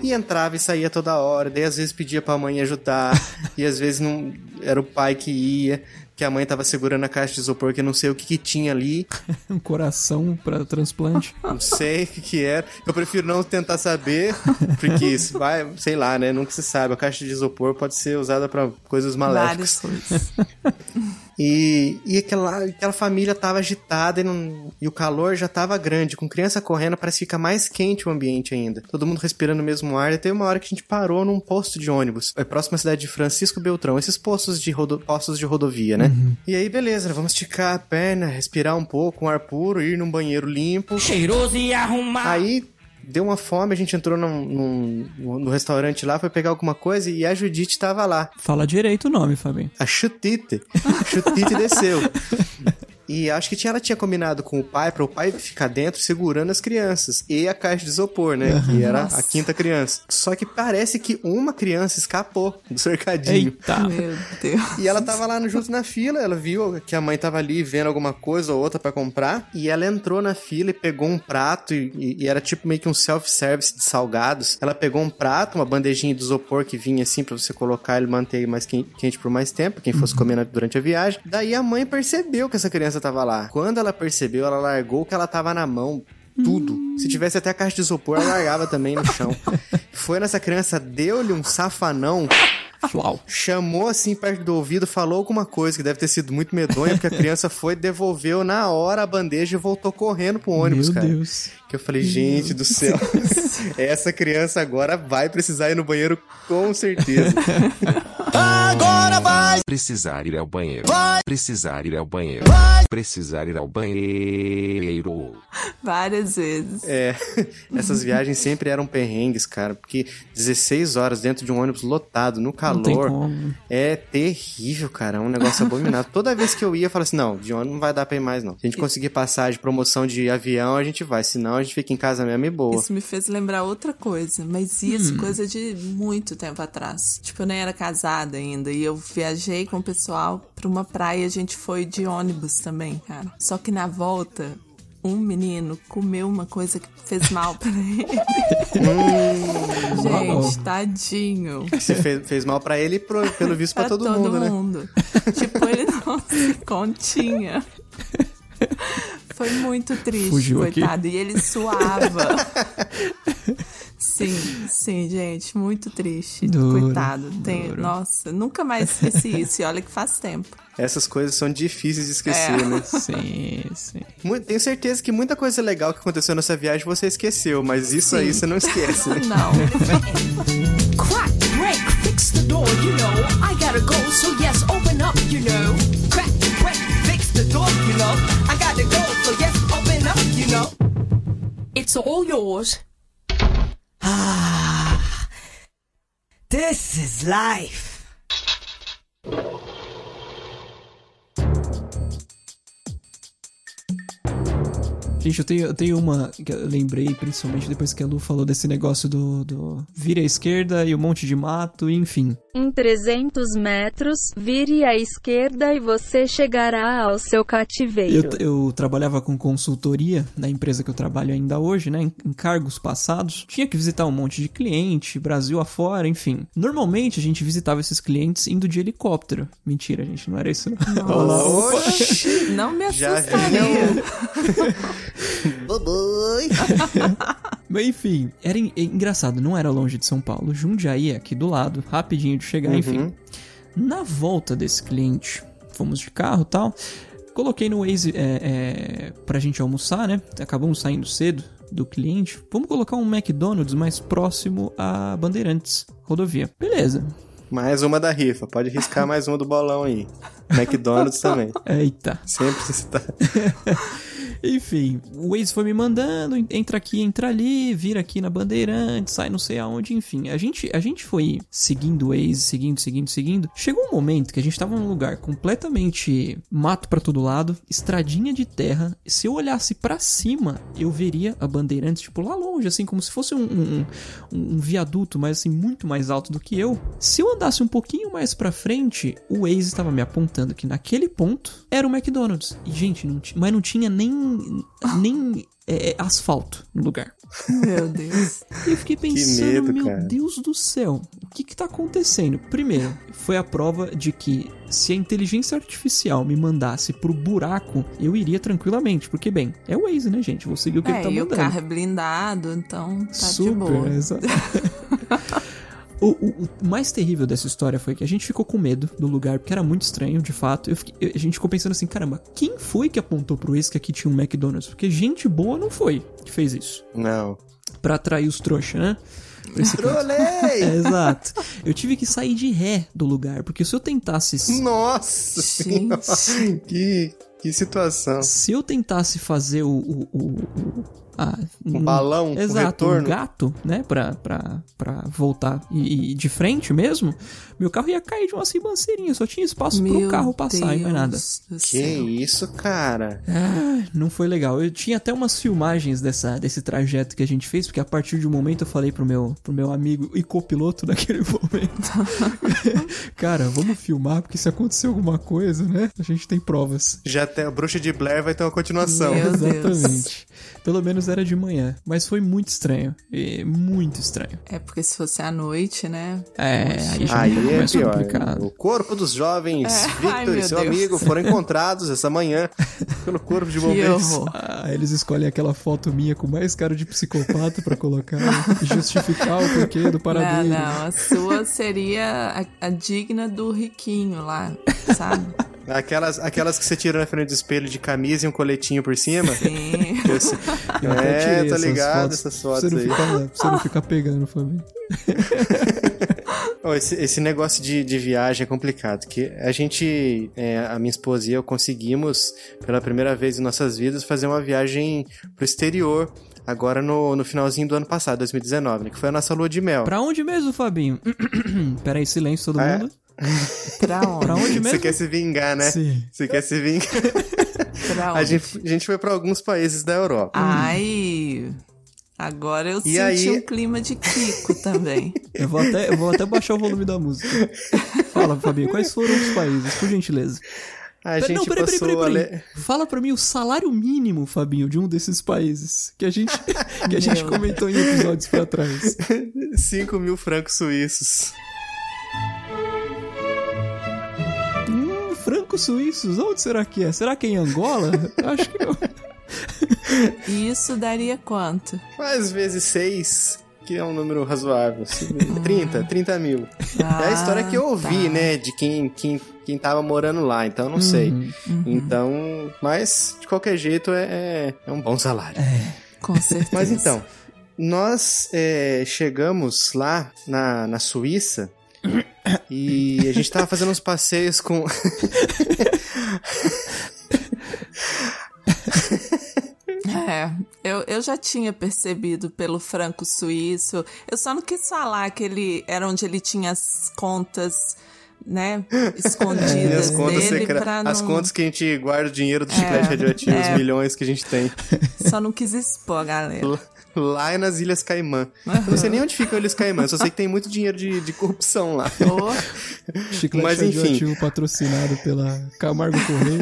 E entrava e saía toda hora. Daí às vezes pedia pra mãe ajudar. <laughs> e às vezes não era o pai que ia. Que a mãe tava segurando a caixa de isopor, que eu não sei o que, que tinha ali. <laughs> Um coração pra transplante. <laughs> Não sei o que, que era. Eu prefiro não tentar saber, <laughs> porque isso vai, sei lá, né? Nunca se sabe. A caixa de isopor pode ser usada pra coisas maléficas. Várias coisas. E, e aquela, aquela família tava agitada e, não- e o calor já tava grande. Com criança correndo, parece que fica mais quente o ambiente ainda. Todo mundo respirando o mesmo ar. E teve uma hora que a gente parou num posto de ônibus. É próximo à cidade de Francisco Beltrão. Esses postos de, rodo, postos de rodovia, né? E aí, beleza, vamos esticar a perna, respirar um pouco, um ar puro, ir num banheiro limpo. Cheiroso e arrumado. Aí deu uma fome, a gente entrou num, num- no restaurante lá, foi pegar alguma coisa e a Judite tava lá. Fala direito o nome, Fabinho. A Chutite. A Chutite desceu. <laughs> E acho que tinha, ela tinha combinado com o pai para o pai ficar dentro segurando as crianças e a caixa de isopor, né? Que era Nossa. a quinta criança. Só que parece que uma criança escapou do cercadinho. Eita. Meu Deus. E ela tava lá no- junto na fila, ela viu que a mãe tava ali vendo alguma coisa ou outra pra comprar, e ela entrou na fila e pegou um prato, e, e- e era tipo meio que um self-service de salgados. Ela pegou um prato, uma bandejinha de isopor que vinha assim pra você colocar e manter mais quen- quente por mais tempo, quem fosse comendo durante a viagem. Daí a mãe percebeu que essa criança tava lá. Quando ela percebeu, ela largou o que ela tava na mão. Tudo. Se tivesse até a caixa de isopor, ela largava também no chão. <laughs> Foi nessa criança, deu-lhe um safanão Flau. chamou assim perto do ouvido, falou alguma coisa que deve ter sido muito medonha, porque a criança foi, devolveu na hora a bandeja e voltou correndo pro ônibus, Meu cara. Deus. Que eu falei, gente do céu, <laughs> essa criança agora vai precisar ir no banheiro com certeza. <laughs> Agora vai Precisar ir ao banheiro. Vai. Precisar ir ao banheiro. Vai. Precisar ir ao banheiro. Várias vezes. É, <laughs> essas viagens sempre eram perrengues, cara, porque 16 horas dentro de um ônibus lotado, no Não tem calor, como. é terrível, cara, é um negócio abominável. Toda vez que eu ia, eu falava assim, não, de ônibus não vai dar pra ir mais, não. Se a gente conseguir passagem, promoção de avião, a gente vai, senão a gente fica em casa mesmo e boa. Isso me fez lembrar outra coisa, mas isso coisa de muito tempo atrás. Tipo, eu nem era casada ainda e eu viajei com o pessoal pra uma praia, a gente foi de ônibus também, cara. Só que na volta, um menino comeu uma coisa que fez mal pra ele. <laughs> gente, tadinho. Se fez, fez mal pra ele e pro- pelo visto pra, todo, mundo, né? tipo, ele não se continha. Foi muito triste, Fugiu aqui. coitado. E ele suava. <laughs> sim, <laughs> sim, gente, muito triste. Duro, coitado. Tem, duro. nossa, nunca mais esqueci <laughs> isso. E olha que faz tempo. Essas coisas são difíceis de esquecer, É. né? <laughs> Sim, sim. Tenho certeza que muita coisa legal que aconteceu nessa viagem você esqueceu, mas isso aí você não esquece, né? Não. Crack, break, fix the door, you know. I gotta go, so yes, open up, you know. Crack, break, fix the door, you know. I gotta go, so yes, open up, you know. It's all yours. Ah, this is life. Gente, eu tenho, eu tenho uma que eu lembrei, principalmente depois que a Lu falou desse negócio do, do vira à esquerda e um monte de mato, enfim. Em 300 metros, vire à esquerda e você chegará ao seu Eu, cativeiro. eu trabalhava com consultoria na empresa que eu trabalho ainda hoje, né? Em, em cargos passados. Tinha que visitar um monte de cliente, Brasil afora, enfim. Normalmente a gente visitava esses clientes indo de helicóptero. Mentira, gente, não era isso. Não. Olha lá, opa. Oxi! Não me Já assustaria. <laughs> Boboi! Mas enfim, era en- é engraçado, não era longe de São Paulo. Jundiaí, aqui do lado, rapidinho chegar, Uhum. enfim. Na volta desse cliente, fomos de carro tal. Coloquei no Waze é, é, pra gente almoçar, né? Acabamos saindo cedo do cliente. Vamos colocar um McDonald's mais próximo a Bandeirantes, rodovia. Beleza. Mais uma da rifa, pode riscar mais uma do bolão aí. <laughs> McDonald's também. Eita. Sempre se tá. <laughs> Enfim, o Waze foi me mandando, entra aqui, entra ali, vira aqui na Bandeirante, sai não sei aonde, enfim. A gente, a gente foi seguindo o Waze, seguindo, seguindo, seguindo. Chegou um momento que a gente tava num lugar completamente mato pra todo lado, estradinha de terra. Se eu olhasse pra cima, eu veria a Bandeirantes, tipo, lá longe, assim, como se fosse um, um, um- um viaduto, mas assim, muito mais alto do que eu. Se eu andasse um pouquinho mais pra frente, o Waze estava me apontando que naquele ponto era o McDonald's. E, gente, não mas não tinha nem, nem é, asfalto no lugar. Meu Deus. <laughs> E eu fiquei pensando, medo, meu cara. Deus do céu, o que que tá acontecendo? Primeiro, foi a prova de que se a inteligência artificial me mandasse pro buraco, eu iria tranquilamente, porque bem, é o Waze, né, gente? Vou seguir o que ele É, tá e o mandando. carro é blindado, então tá de Super, boa. exato. <laughs> O, o- o mais terrível dessa história foi que a gente ficou com medo do lugar, porque era muito estranho, de fato. Eu fiquei- eu- a gente ficou pensando assim, caramba, quem foi que apontou pro ex que aqui tinha um McDonald's? Porque gente boa não foi que fez isso. Não. Pra atrair os trouxas, né? Trolei! <laughs> É, exato. Eu tive que sair de ré do lugar, porque se eu tentasse. Nossa senhora! Que Que situação. Se eu tentasse fazer o. o, o, ah, Um balão, um Exato, um retorno. gato, né? Pra, pra, pra voltar e, e de frente mesmo, meu carro ia cair de uma ribanceirinha. Só tinha espaço pro Meu carro passar e mais nada. Deus Que isso, cara? Ah, não foi legal. Eu tinha até umas filmagens dessa, desse trajeto que a gente fez, porque a partir de um momento eu falei pro meu, pro meu amigo e copiloto <laughs> naquele momento. <laughs> Cara, vamos filmar, porque se acontecer alguma coisa, né? A gente tem provas. Já tem a bruxa de Blair vai ter uma continuação. Meu <laughs> Deus. Pelo menos era de manhã. Mas foi muito estranho. E muito estranho. É porque se fosse à noite, né? É, aí já Aí é pior. complicado. O corpo dos jovens É. Victor Ai, e seu Deus. amigo foram encontrados essa manhã pelo corpo de bombeiros. Ah, eles escolhem aquela foto minha com mais cara de psicopata pra colocar e justificar o porquê do Não, paradeiro. não. A sua seria a, a digna do riquinho lá, sabe? <laughs> Aquelas, aquelas que você tira na frente do espelho de camisa e um coletinho por cima. Sim. É, tá essas ligado fotos essas fotos você não aí. Ficar, pra você não ficar pegando, Fabinho. <laughs> Ó, esse, esse negócio de, de viagem é complicado, que a gente, é, a minha esposa e eu conseguimos, pela primeira vez em nossas vidas, fazer uma viagem pro exterior, agora no, no finalzinho do ano passado, 2019, né, que foi a nossa lua de mel. Pra onde mesmo, Fabinho? <clears throat> Pera aí, silêncio todo É? mundo. <laughs> Pra onde? Pra onde Você mesmo? quer se vingar, né? Sim. Você quer se vingar. <laughs> Pra A onde? gente, a gente foi pra alguns países da Europa. Ai. Agora eu E senti aí- um clima de Kiko também. <laughs> Eu vou, até, eu vou até baixar o volume da música. Fala, Fabinho, quais foram os países, por gentileza? A Pera- gente não, peraí, peraí, passou peraí, peraí. Fala pra mim o salário mínimo, Fabinho, de um desses países que a gente, que a gente comentou em episódios pra trás. 5 mil francos suíços. Francos suíços, onde será que é? Será que é em Angola? Acho que não. <laughs> Isso daria quanto? Mais vezes 6, que é um número razoável. assim, 30, 30 mil. é a história que eu ouvi, tá. né? De quem, quem, quem tava morando lá, então eu não sei. Uhum. Então, mas de qualquer jeito é, é, é um bom salário. Com <laughs> certeza. Mas então, nós é, chegamos lá na, na Suíça e a gente tava fazendo uns passeios com. É, eu, eu já tinha percebido pelo franco suíço. Eu só não quis falar que ele era onde ele tinha as contas, né, escondidas E as contas, dele secre- não... as contas que a gente guarda o dinheiro do chiclete É, radioativo, os é. milhões que a gente tem. Só não quis expor galera. Lá é nas Ilhas Caimã. Eu não sei nem onde ficam Ilhas Caimã, só sei que tem muito dinheiro de, de corrupção lá. <laughs> Ô, Chiclete Mas, enfim. patrocinado pela Camargo Correia.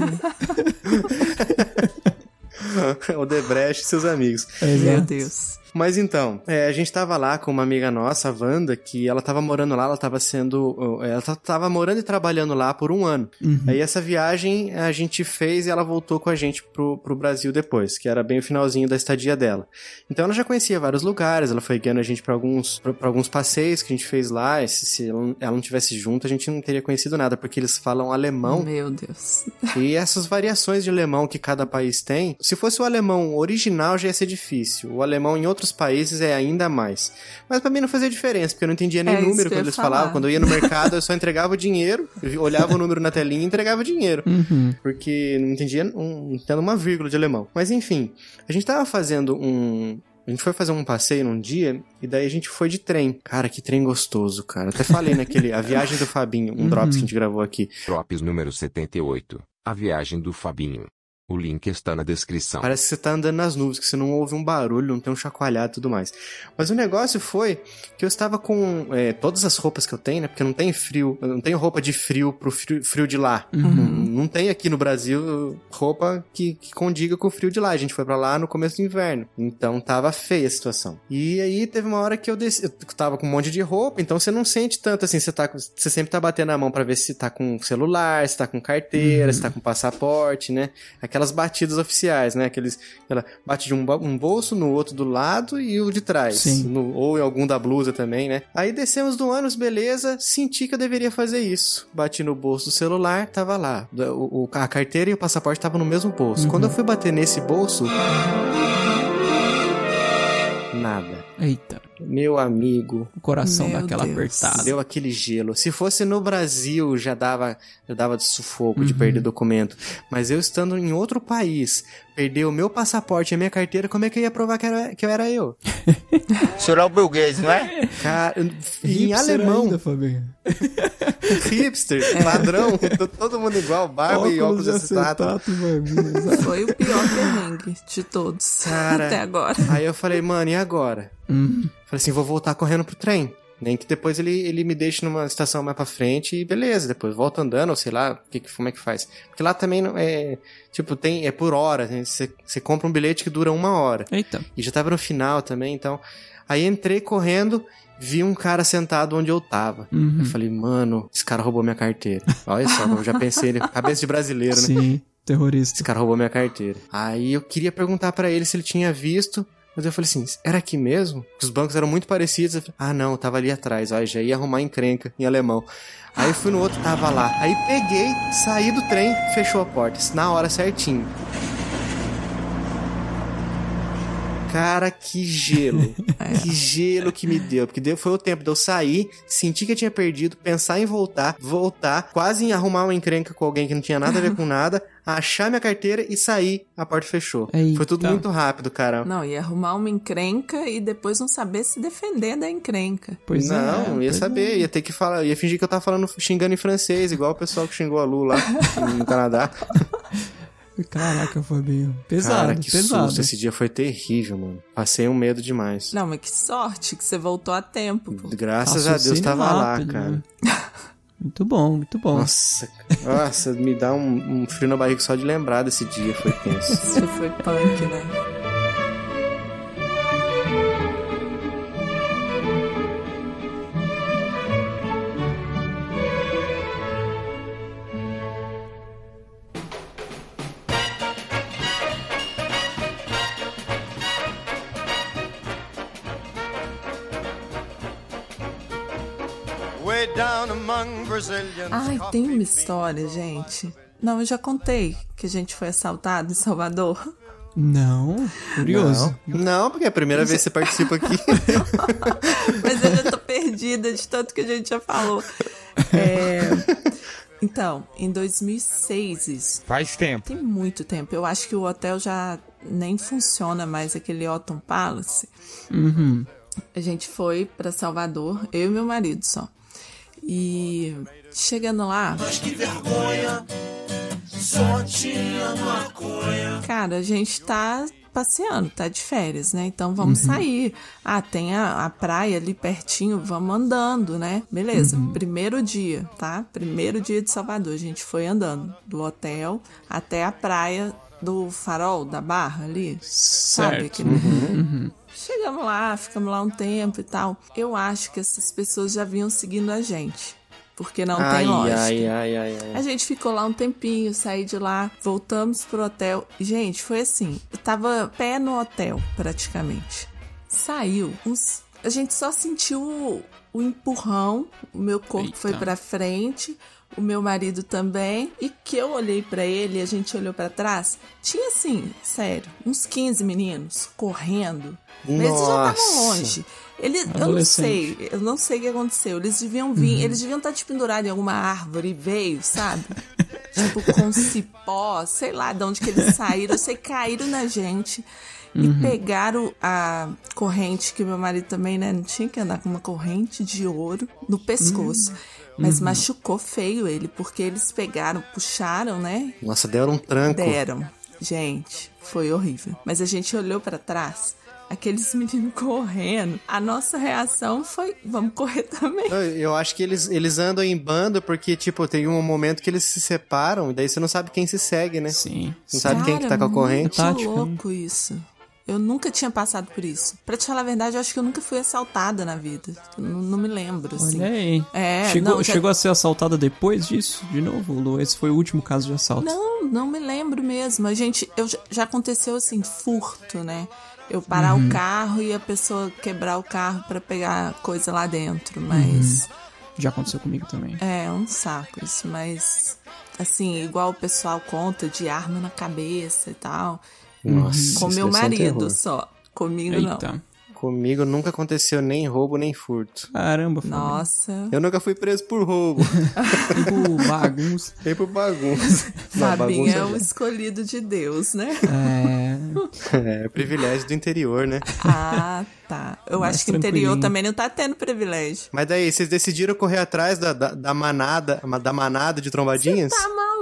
<laughs> o Debrecht e seus amigos. meu Exato. Deus. Mas então, é, a gente tava lá com uma amiga nossa, a Wanda, que ela tava morando lá, ela tava sendo. Ela ta- tava morando e trabalhando lá por um ano. Aí essa viagem a gente fez e ela voltou com a gente pro, pro Brasil depois, que era bem o finalzinho da estadia dela. Então ela já conhecia vários lugares, ela foi guiando a gente pra alguns, pra, pra alguns passeios que a gente fez lá. E se, se ela não- tivesse junto, a gente não teria conhecido nada, porque eles falam alemão. Meu Deus. <laughs> E essas variações de alemão que cada país tem, se fosse o alemão original já ia ser difícil. O alemão em outros países é ainda mais. Mas pra mim não fazia diferença, porque eu não entendia nem É número quando ia eles falar. falavam. Quando eu ia no mercado, eu só entregava o dinheiro, olhava o número na telinha e entregava o dinheiro. Uhum. Porque não entendia um, entendo uma vírgula de alemão. Mas enfim, a gente tava fazendo um. A gente foi fazer um passeio num dia e daí a gente foi de trem. Cara, que trem gostoso, cara. Até falei naquele. A viagem do Fabinho, um Uhum. drops que a gente gravou aqui. Drops número 78. A viagem do Fabinho. O link está na descrição. Parece que você tá andando nas nuvens, que você não ouve um barulho, não tem um chacoalhado e tudo mais. Mas o negócio foi que eu estava com é, todas as roupas que eu tenho, né? Porque não tem frio, eu não tenho roupa de frio pro frio, frio de lá. Uhum. Não tem aqui no Brasil roupa que, que condiga com o frio de lá. A gente foi pra lá no começo do inverno. Então tava feia a situação. E aí teve uma hora que eu desci, eu tava com um monte de roupa, então você não sente tanto assim, você tá você sempre tá batendo a mão pra ver se tá com celular, se tá com carteira, se tá com passaporte, né? Aquelas batidas oficiais, né? Aqueles ela bate de um, um bolso no outro do lado e o de trás, Sim. No- ou em algum da blusa também, né? Aí descemos do ônibus, beleza, senti que eu deveria fazer isso. Bati no bolso do celular, tava lá. O, o- a carteira e o passaporte estavam no mesmo bolso. Quando eu fui bater nesse bolso, nada. Eita. Meu amigo. O coração Meu daquela Deus. apertada. Deu aquele gelo. Se fosse no Brasil, já dava, já dava de sufoco de Uhum. perder documento. Mas eu estando em outro país, perder o meu passaporte e a minha carteira, como é que eu ia provar que, era, que eu era eu? <laughs> O senhor é o Bill Gates, não é? Cara, em Hipster alemão, ainda, Fabinho. <laughs> hipster, padrão, to- todo mundo igual, barba e óculos de acetato. barbinha. Foi o pior perrengue de todos Cara, até agora. Aí eu falei, mano, e agora? Uhum. Falei assim, vou voltar correndo pro trem. Nem que depois ele, ele me deixe numa estação mais pra frente e beleza, depois volta andando, ou sei lá, que, que- como é que faz. Porque lá também não é. Tipo, tem, é por hora. né? Você você compra um bilhete que dura uma hora. Eita. E já tava no final também, então. Aí entrei correndo, vi um cara sentado onde eu tava. Uhum. Eu falei, mano, esse cara roubou minha carteira. Olha só, eu já pensei, ele- cabeça de brasileiro, né? Sim, terrorista. Esse cara roubou minha carteira. Aí eu queria perguntar pra ele se ele tinha visto. Mas eu falei assim, era aqui mesmo? Os bancos eram muito parecidos. Falei, ah, não, tava ali atrás. Ó, já ia arrumar encrenca em alemão. Aí eu fui no outro, tava lá. Aí peguei, saí do trem, fechou a porta. Na hora certinho. Cara, que gelo. <laughs> Que gelo que me deu. Porque deu, foi o tempo de eu sair, sentir que eu tinha perdido, pensar em voltar, voltar, quase em arrumar uma encrenca com alguém que não tinha nada a ver com nada, achar minha carteira e sair. A porta fechou. Eita. Foi tudo muito rápido, cara. Não, ia arrumar uma encrenca e depois não saber se defender da encrenca. Pois não, é. não ia pois saber, é. ia ter que falar, ia fingir que eu tava falando, xingando em francês, igual o pessoal que xingou a Lu lá <laughs> no Canadá. <laughs> Caraca, Fabinho. Pesado, Cara, que pesado. susto, esse dia foi terrível, mano. Passei um medo demais. Não, mas que sorte que você voltou a tempo. Pô. Graças a Deus tava rápido, lá, cara. né? <laughs> Muito bom, muito bom. Nossa, nossa, me dá um, um frio na barriga só de lembrar desse dia, foi tenso. Isso foi punk, né? Ai, tem uma história, gente. Não, eu já contei que a gente foi assaltado em Salvador. Não, curioso. Não, não, porque é a primeira vez que você participa aqui. <laughs> Mas eu já tô perdida de tanto que a gente já falou. É, Então, em 2006 isso. Faz tempo. Tem muito tempo. Eu acho que o hotel já nem funciona mais, aquele Otton Palace. Uhum. A gente foi pra Salvador, eu e meu marido só. E chegando lá, Mas que vergonha, só tinha maconha. cara, a gente tá passeando, tá de férias, né? Então vamos sair. Ah, tem a, a praia ali pertinho, vamos andando, né? Beleza, primeiro dia, tá? Primeiro dia de Salvador, a gente foi andando do hotel até a praia do farol da Barra ali. Sabe Certo. aquele Uhum. Chegamos lá, ficamos lá um tempo e tal. Eu acho que essas pessoas já vinham seguindo a gente. Porque não ai, tem lógica. ai, ai. A gente ficou lá um tempinho, saí de lá, voltamos pro hotel. Gente, foi assim, eu tava pé no hotel, praticamente. Saiu uns... A gente só sentiu o, o empurrão, o meu corpo Eita. foi pra frente, o meu marido também, e que eu olhei pra ele e a gente olhou pra trás, tinha assim, sério, uns 15 meninos correndo. Mas eles já Nossa. estavam longe. Ele, eu não sei, eu não sei o que aconteceu. Eles deviam vir, eles deviam estar tipo pendurados em alguma árvore e veio, sabe? <laughs> tipo com cipó, sei lá de onde que eles saíram. Eu sei que caíram na gente e pegaram a corrente que meu marido também, né, não tinha que andar com uma corrente de ouro no pescoço. Mas machucou feio ele, porque eles pegaram, puxaram, né? Nossa, deram um tranco. Deram. Gente, foi horrível. Mas a gente olhou pra trás, aqueles <laughs> meninos correndo. A nossa reação foi: vamos correr também. Eu, eu acho que eles, eles andam em bando porque, tipo, tem um momento que eles se separam e daí você não sabe quem se segue, né? Sim. Não sabe quem que tá com a corrente. Muito Tática, né? louco isso. Eu nunca tinha passado por isso. Pra te falar a verdade, eu acho que eu nunca fui assaltada na vida. Não, não me lembro, assim. Olha aí. É, chegou, não, já- chegou a ser assaltada depois disso? De novo, Lu? Esse foi o último caso de assalto. Não, não me lembro mesmo. A gente, eu, já- aconteceu assim, furto, né? Eu parar Uhum. o carro e a pessoa quebrar o carro pra pegar coisa lá dentro, mas Já aconteceu comigo também. é um saco isso, mas assim, igual o pessoal conta de arma na cabeça e tal. Nossa, Com isso meu um marido só. Comigo Eita. não. Comigo nunca aconteceu nem roubo nem furto. Caramba, Fabinho. Nossa. Eu nunca fui preso por roubo. <laughs> Por bagunça. Nem por bagunça. <laughs> Não, Fabinho bagunça é o já. escolhido de Deus, né? É. <laughs> É, privilégio do interior, né? Ah, tá. Eu Mais acho que o interior também não tá tendo privilégio. Mas daí, vocês decidiram correr atrás da, da, da manada, da manada de trombadinhas? Tá maluco?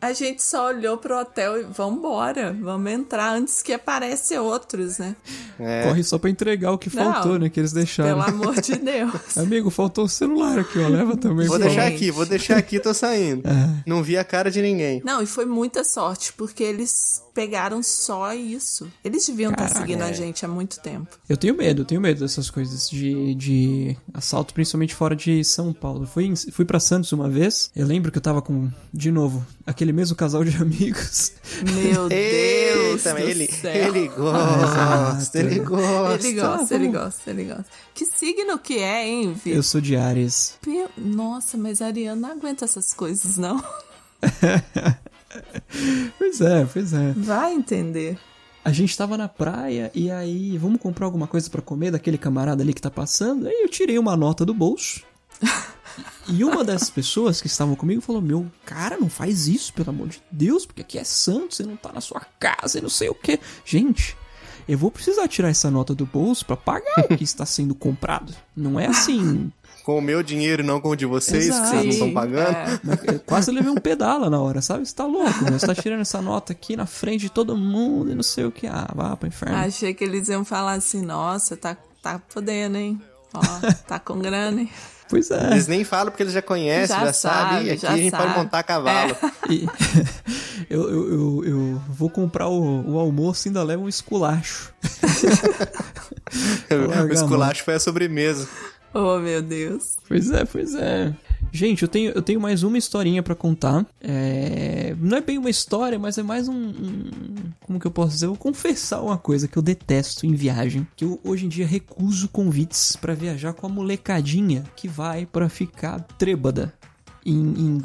A gente só olhou pro hotel e vambora. Vamos entrar antes que aparecem outros, né? É. Corre só pra entregar o que Não, faltou, né? Que eles deixaram. Pelo amor de Deus. <laughs> Amigo, faltou o celular aqui, ó. Leva também. Vou deixar aqui, vou deixar aqui, tô saindo. É. Não vi a cara de ninguém. Não, e foi muita sorte, porque eles pegaram só isso. Eles deviam estar seguindo a é. gente há muito tempo. Eu tenho medo, eu tenho medo dessas coisas de, de assalto, principalmente fora de São Paulo. Fui, fui para Santos uma vez. Eu lembro que eu tava com, de novo, aquele mesmo casal de <laughs> amigos. Meu Deus Eita, ele, ele gosta, Exato. ele gosta. Ele gosta, ele gosta, ele gosta. Que signo que é, hein, Vitor? Eu sou de Ares. Nossa, mas a Ariana não aguenta essas coisas, não. <laughs> <laughs> Pois é, pois é. Vai entender. A gente tava na praia e aí, vamos comprar alguma coisa pra comer daquele camarada ali que tá passando? Aí eu tirei uma nota do bolso. E uma das pessoas que estavam comigo falou: Meu, cara, não faz isso, pelo amor de Deus, porque aqui é santo, você não tá na sua casa e não sei o que. Gente, eu vou precisar tirar essa nota do bolso pra pagar o que está sendo comprado. Não é assim. Com o meu dinheiro, não com o de vocês, Exato. que vocês não estão pagando. É. Quase levei um pedala na hora, sabe? Você tá louco, meu. Você tá tirando essa nota aqui na frente de todo mundo e não sei o que. Ah, vá pro inferno. Achei que eles iam falar assim, nossa, tá, tá podendo, hein? Ó, tá com grana, hein? Pois é. Eles nem falam porque eles já conhecem, já, Já sabem. sabe, E aqui já a gente pode sabe. montar a cavalo. E <laughs> eu, eu, eu, eu vou comprar o, o almoço e ainda levo um esculacho. <laughs> O esculacho foi a sobremesa. Oh, meu Deus. Pois é, pois é. Gente, eu tenho, eu tenho mais uma historinha pra contar. É, Não é bem uma história, mas é mais um, um- Como que eu posso dizer? Eu vou confessar uma coisa que eu detesto em viagem. Que eu hoje em dia recuso convites pra viajar com a molecadinha que vai pra ficar trêbada. Em, em-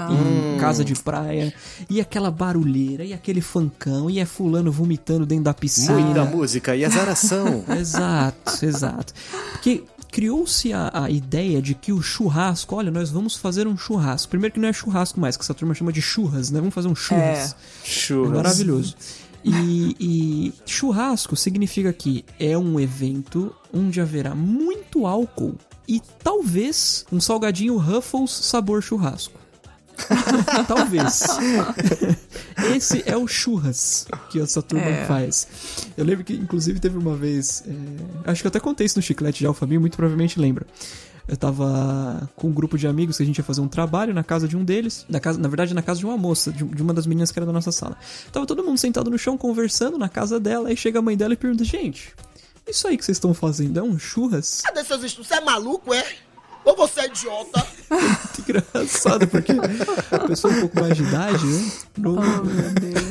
em casa de praia, e aquela barulheira, e aquele funkão, e é fulano vomitando dentro da piscina. Muita música e azaração. <laughs> Exato, exato. Porque criou-se a, a ideia de que o churrasco, olha, nós vamos fazer um churrasco. Primeiro que não é churrasco mais, que essa turma chama de churras, né? Vamos fazer um churras. É Churras. maravilhoso. E, e churrasco significa que é um evento onde haverá muito álcool e talvez um salgadinho Ruffles sabor churrasco. <laughs> Talvez. <laughs> Esse é o churras que essa turma É. faz. Eu lembro que, inclusive, teve uma vez. é, Acho que eu até contei isso no chiclete já, o Fabinho muito provavelmente lembra. Eu tava com um grupo de amigos que a gente ia fazer um trabalho na casa de um deles. Na, casa, na verdade, na casa de uma moça, de, de uma das meninas que era da nossa sala. Tava todo mundo sentado no chão conversando na casa dela. Aí chega a mãe dela e pergunta: Gente, isso aí que vocês estão fazendo é um churras? Cadê seus estudos? Você é maluco, é? Ou você é idiota? Muito engraçado, porque a pessoa um pouco mais de idade, né? Não, Oh, meu Deus.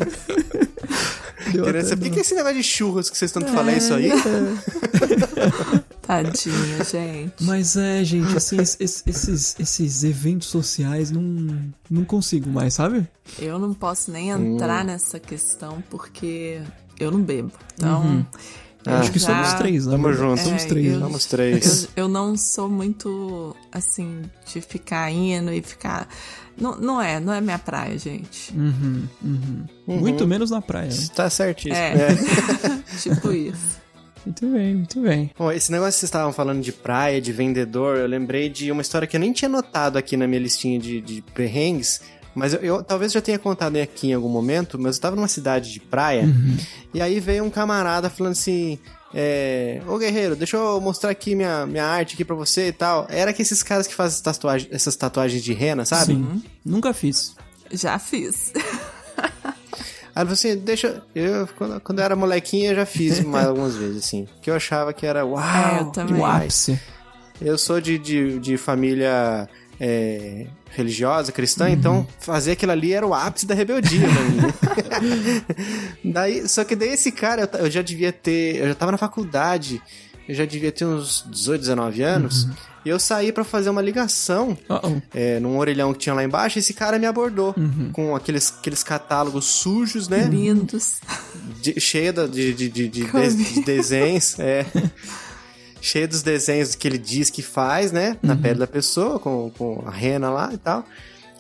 deu por que, que esse negócio de churras que vocês tanto falam é isso aí? Tadinha, gente. Mas é, gente, assim, es- es- esses, esses eventos sociais não, não consigo mais, sabe? Eu não posso nem entrar Hum. nessa questão porque eu não bebo. Então. Uhum. Eu Acho que já- somos três, né? Tamo junto. Somos É, três. eu- né? Somos três. Eu, eu não sou muito assim de ficar indo e ficar. Não, não é, não é minha praia, gente. Uhum, uhum. Uhum. Muito menos na praia. né? Tá certíssimo. É. É. <laughs> tipo isso. Muito bem, muito bem. Bom, esse negócio que vocês estavam falando de praia, de vendedor, eu lembrei de uma história que eu nem tinha notado aqui na minha listinha de, de perrengues, mas eu, eu talvez já tenha contado aqui em algum momento, mas eu tava numa cidade de praia, e aí veio um camarada falando assim. É, Ô guerreiro, deixa eu mostrar aqui minha, minha arte aqui pra você e tal. Era que esses caras que fazem tatuagem, essas tatuagens de rena, sabe? Sim. Nunca fiz. Já fiz. Aí você deixa. Eu, quando, quando eu era molequinho, eu já fiz <laughs> mais algumas vezes, assim. Que eu achava que era uau, É, eu também. O ápice. Eu sou de, de, de família é, religiosa, cristã, então fazer aquilo ali era o ápice da rebeldia mim. <laughs> daí, só que daí esse cara, eu, eu já devia ter. Eu já tava na faculdade, eu já devia ter uns 18, 19 anos. E eu saí pra fazer uma ligação Uh-oh. é, num orelhão que tinha lá embaixo. E esse cara me abordou com aqueles, aqueles catálogos sujos, né? Lindos. De, de, de, de, de- de desenhos, é. <laughs> cheio dos desenhos que ele diz que faz, né? Na pele da pessoa, com, com a rena lá e tal.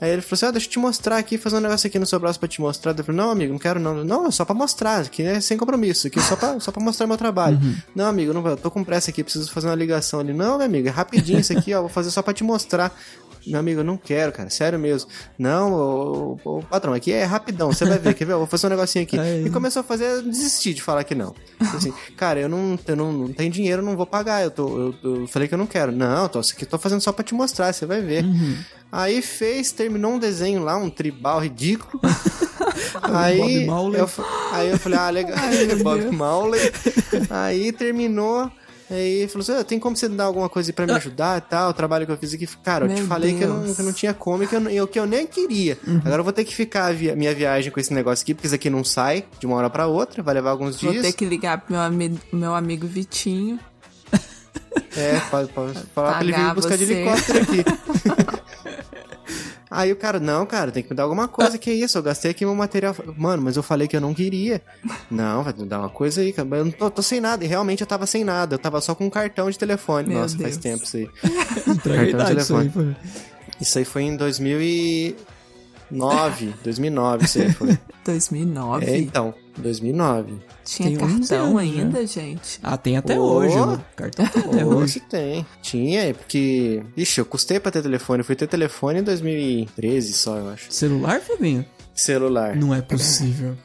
Aí ele falou assim: ah, deixa eu te mostrar aqui, fazer um negócio aqui no seu braço pra te mostrar. Eu falei, não, amigo, não quero não. Não, é só pra mostrar, aqui é sem compromisso, aqui é só pra, só pra mostrar meu trabalho. Não, amigo, não, eu tô com pressa aqui, preciso fazer uma ligação ali. Não, meu amigo, é rapidinho isso aqui, ó, vou fazer só pra te mostrar. Meu amigo, eu não quero, cara, sério mesmo. Não, ô, ô, ô, patrão, aqui é rapidão, você vai ver, quer ver? Eu vou fazer um negocinho aqui. <laughs> E começou a fazer, eu desisti de falar que não. Assim, cara, eu não, eu não, não tenho dinheiro, eu não vou pagar. Eu, tô, eu, eu falei que eu não quero. Não, tô, isso aqui eu tô fazendo só pra te mostrar, você vai ver. Aí fez, terminou um desenho lá, um tribal ridículo. <laughs> aí, eu, aí eu falei, ah, legal, <laughs> <laughs> Bob Marley. Aí terminou. Aí falou assim: "Ah, tem como você dar alguma coisa pra me ajudar e tal? O trabalho que eu fiz aqui. Cara, eu te Meu falei que eu, não, que eu não tinha como e que eu, que eu nem queria. Agora eu vou ter que ficar a via- minha viagem com esse negócio aqui, porque isso aqui não sai de uma hora pra outra, vai levar alguns Vou dias. ter que ligar pro meu, ami meu amigo Vitinho. É, pode, pode falar pra ele vir Pagar buscar de helicóptero aqui. Aí o cara, não, cara, tem que me dar alguma coisa, que é isso? Eu gastei aqui meu material. Mano, mas eu falei que eu não queria. Não, vai me dar uma coisa aí, cara. Eu não tô, tô sem nada. E realmente eu tava sem nada. Eu tava só com um cartão de telefone. Meu Nossa, faz Deus. tempo isso aí. <laughs> Cartão de idade isso aí, telefone. Isso aí foi em 2009. 2009 isso aí foi. <laughs> 2009? É, então, 2009. Tinha Tem 11 cartão anos ainda, gente? Ah, tem até Ô. hoje, né? Cartão tem até hoje. Tem. Tinha, é porque. Ixi, eu custei pra ter telefone. Eu fui ter telefone em 2013 só, eu acho. Celular, Fabinho? Celular. Não é possível.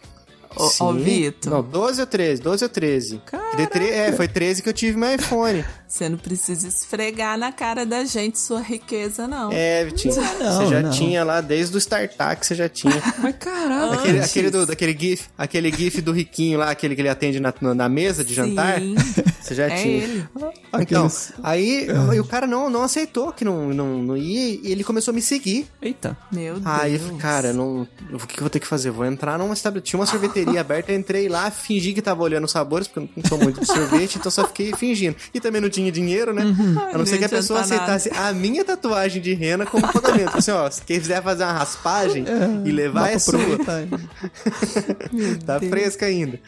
Ô, Sim. Vitor. Não, 12 ou 13, 12 ou 13. De tre- É, foi 13 que eu tive meu iPhone. Você não precisa esfregar na cara da gente sua riqueza, não. É, Vitinho. Não, você já não. tinha lá, desde o StarTac você já tinha. <laughs> Mas caralho. Aquele, Antes. aquele, do, daquele GIF, aquele GIF do riquinho lá, aquele que ele atende na, na mesa de jantar. Sim. <laughs> Você já É tinha. ele. Então, Aqueles- aí e o cara não, não aceitou que não, não, não ia e ele começou a me seguir. Eita. Meu Deus. Aí eu falei, cara, não, o que que eu vou ter que fazer? Vou entrar numa estabelecimento. Tinha uma sorveteria <laughs> aberta, eu entrei lá, fingi que tava olhando os sabores, porque eu não sou muito de sorvete, então só fiquei fingindo. E também não tinha dinheiro, né? A não ser que a pessoa nada. aceitasse a minha tatuagem de rena como pagamento. Assim, ó, se quem quiser fazer uma raspagem e levar é sua. <laughs> Tá fresca ainda.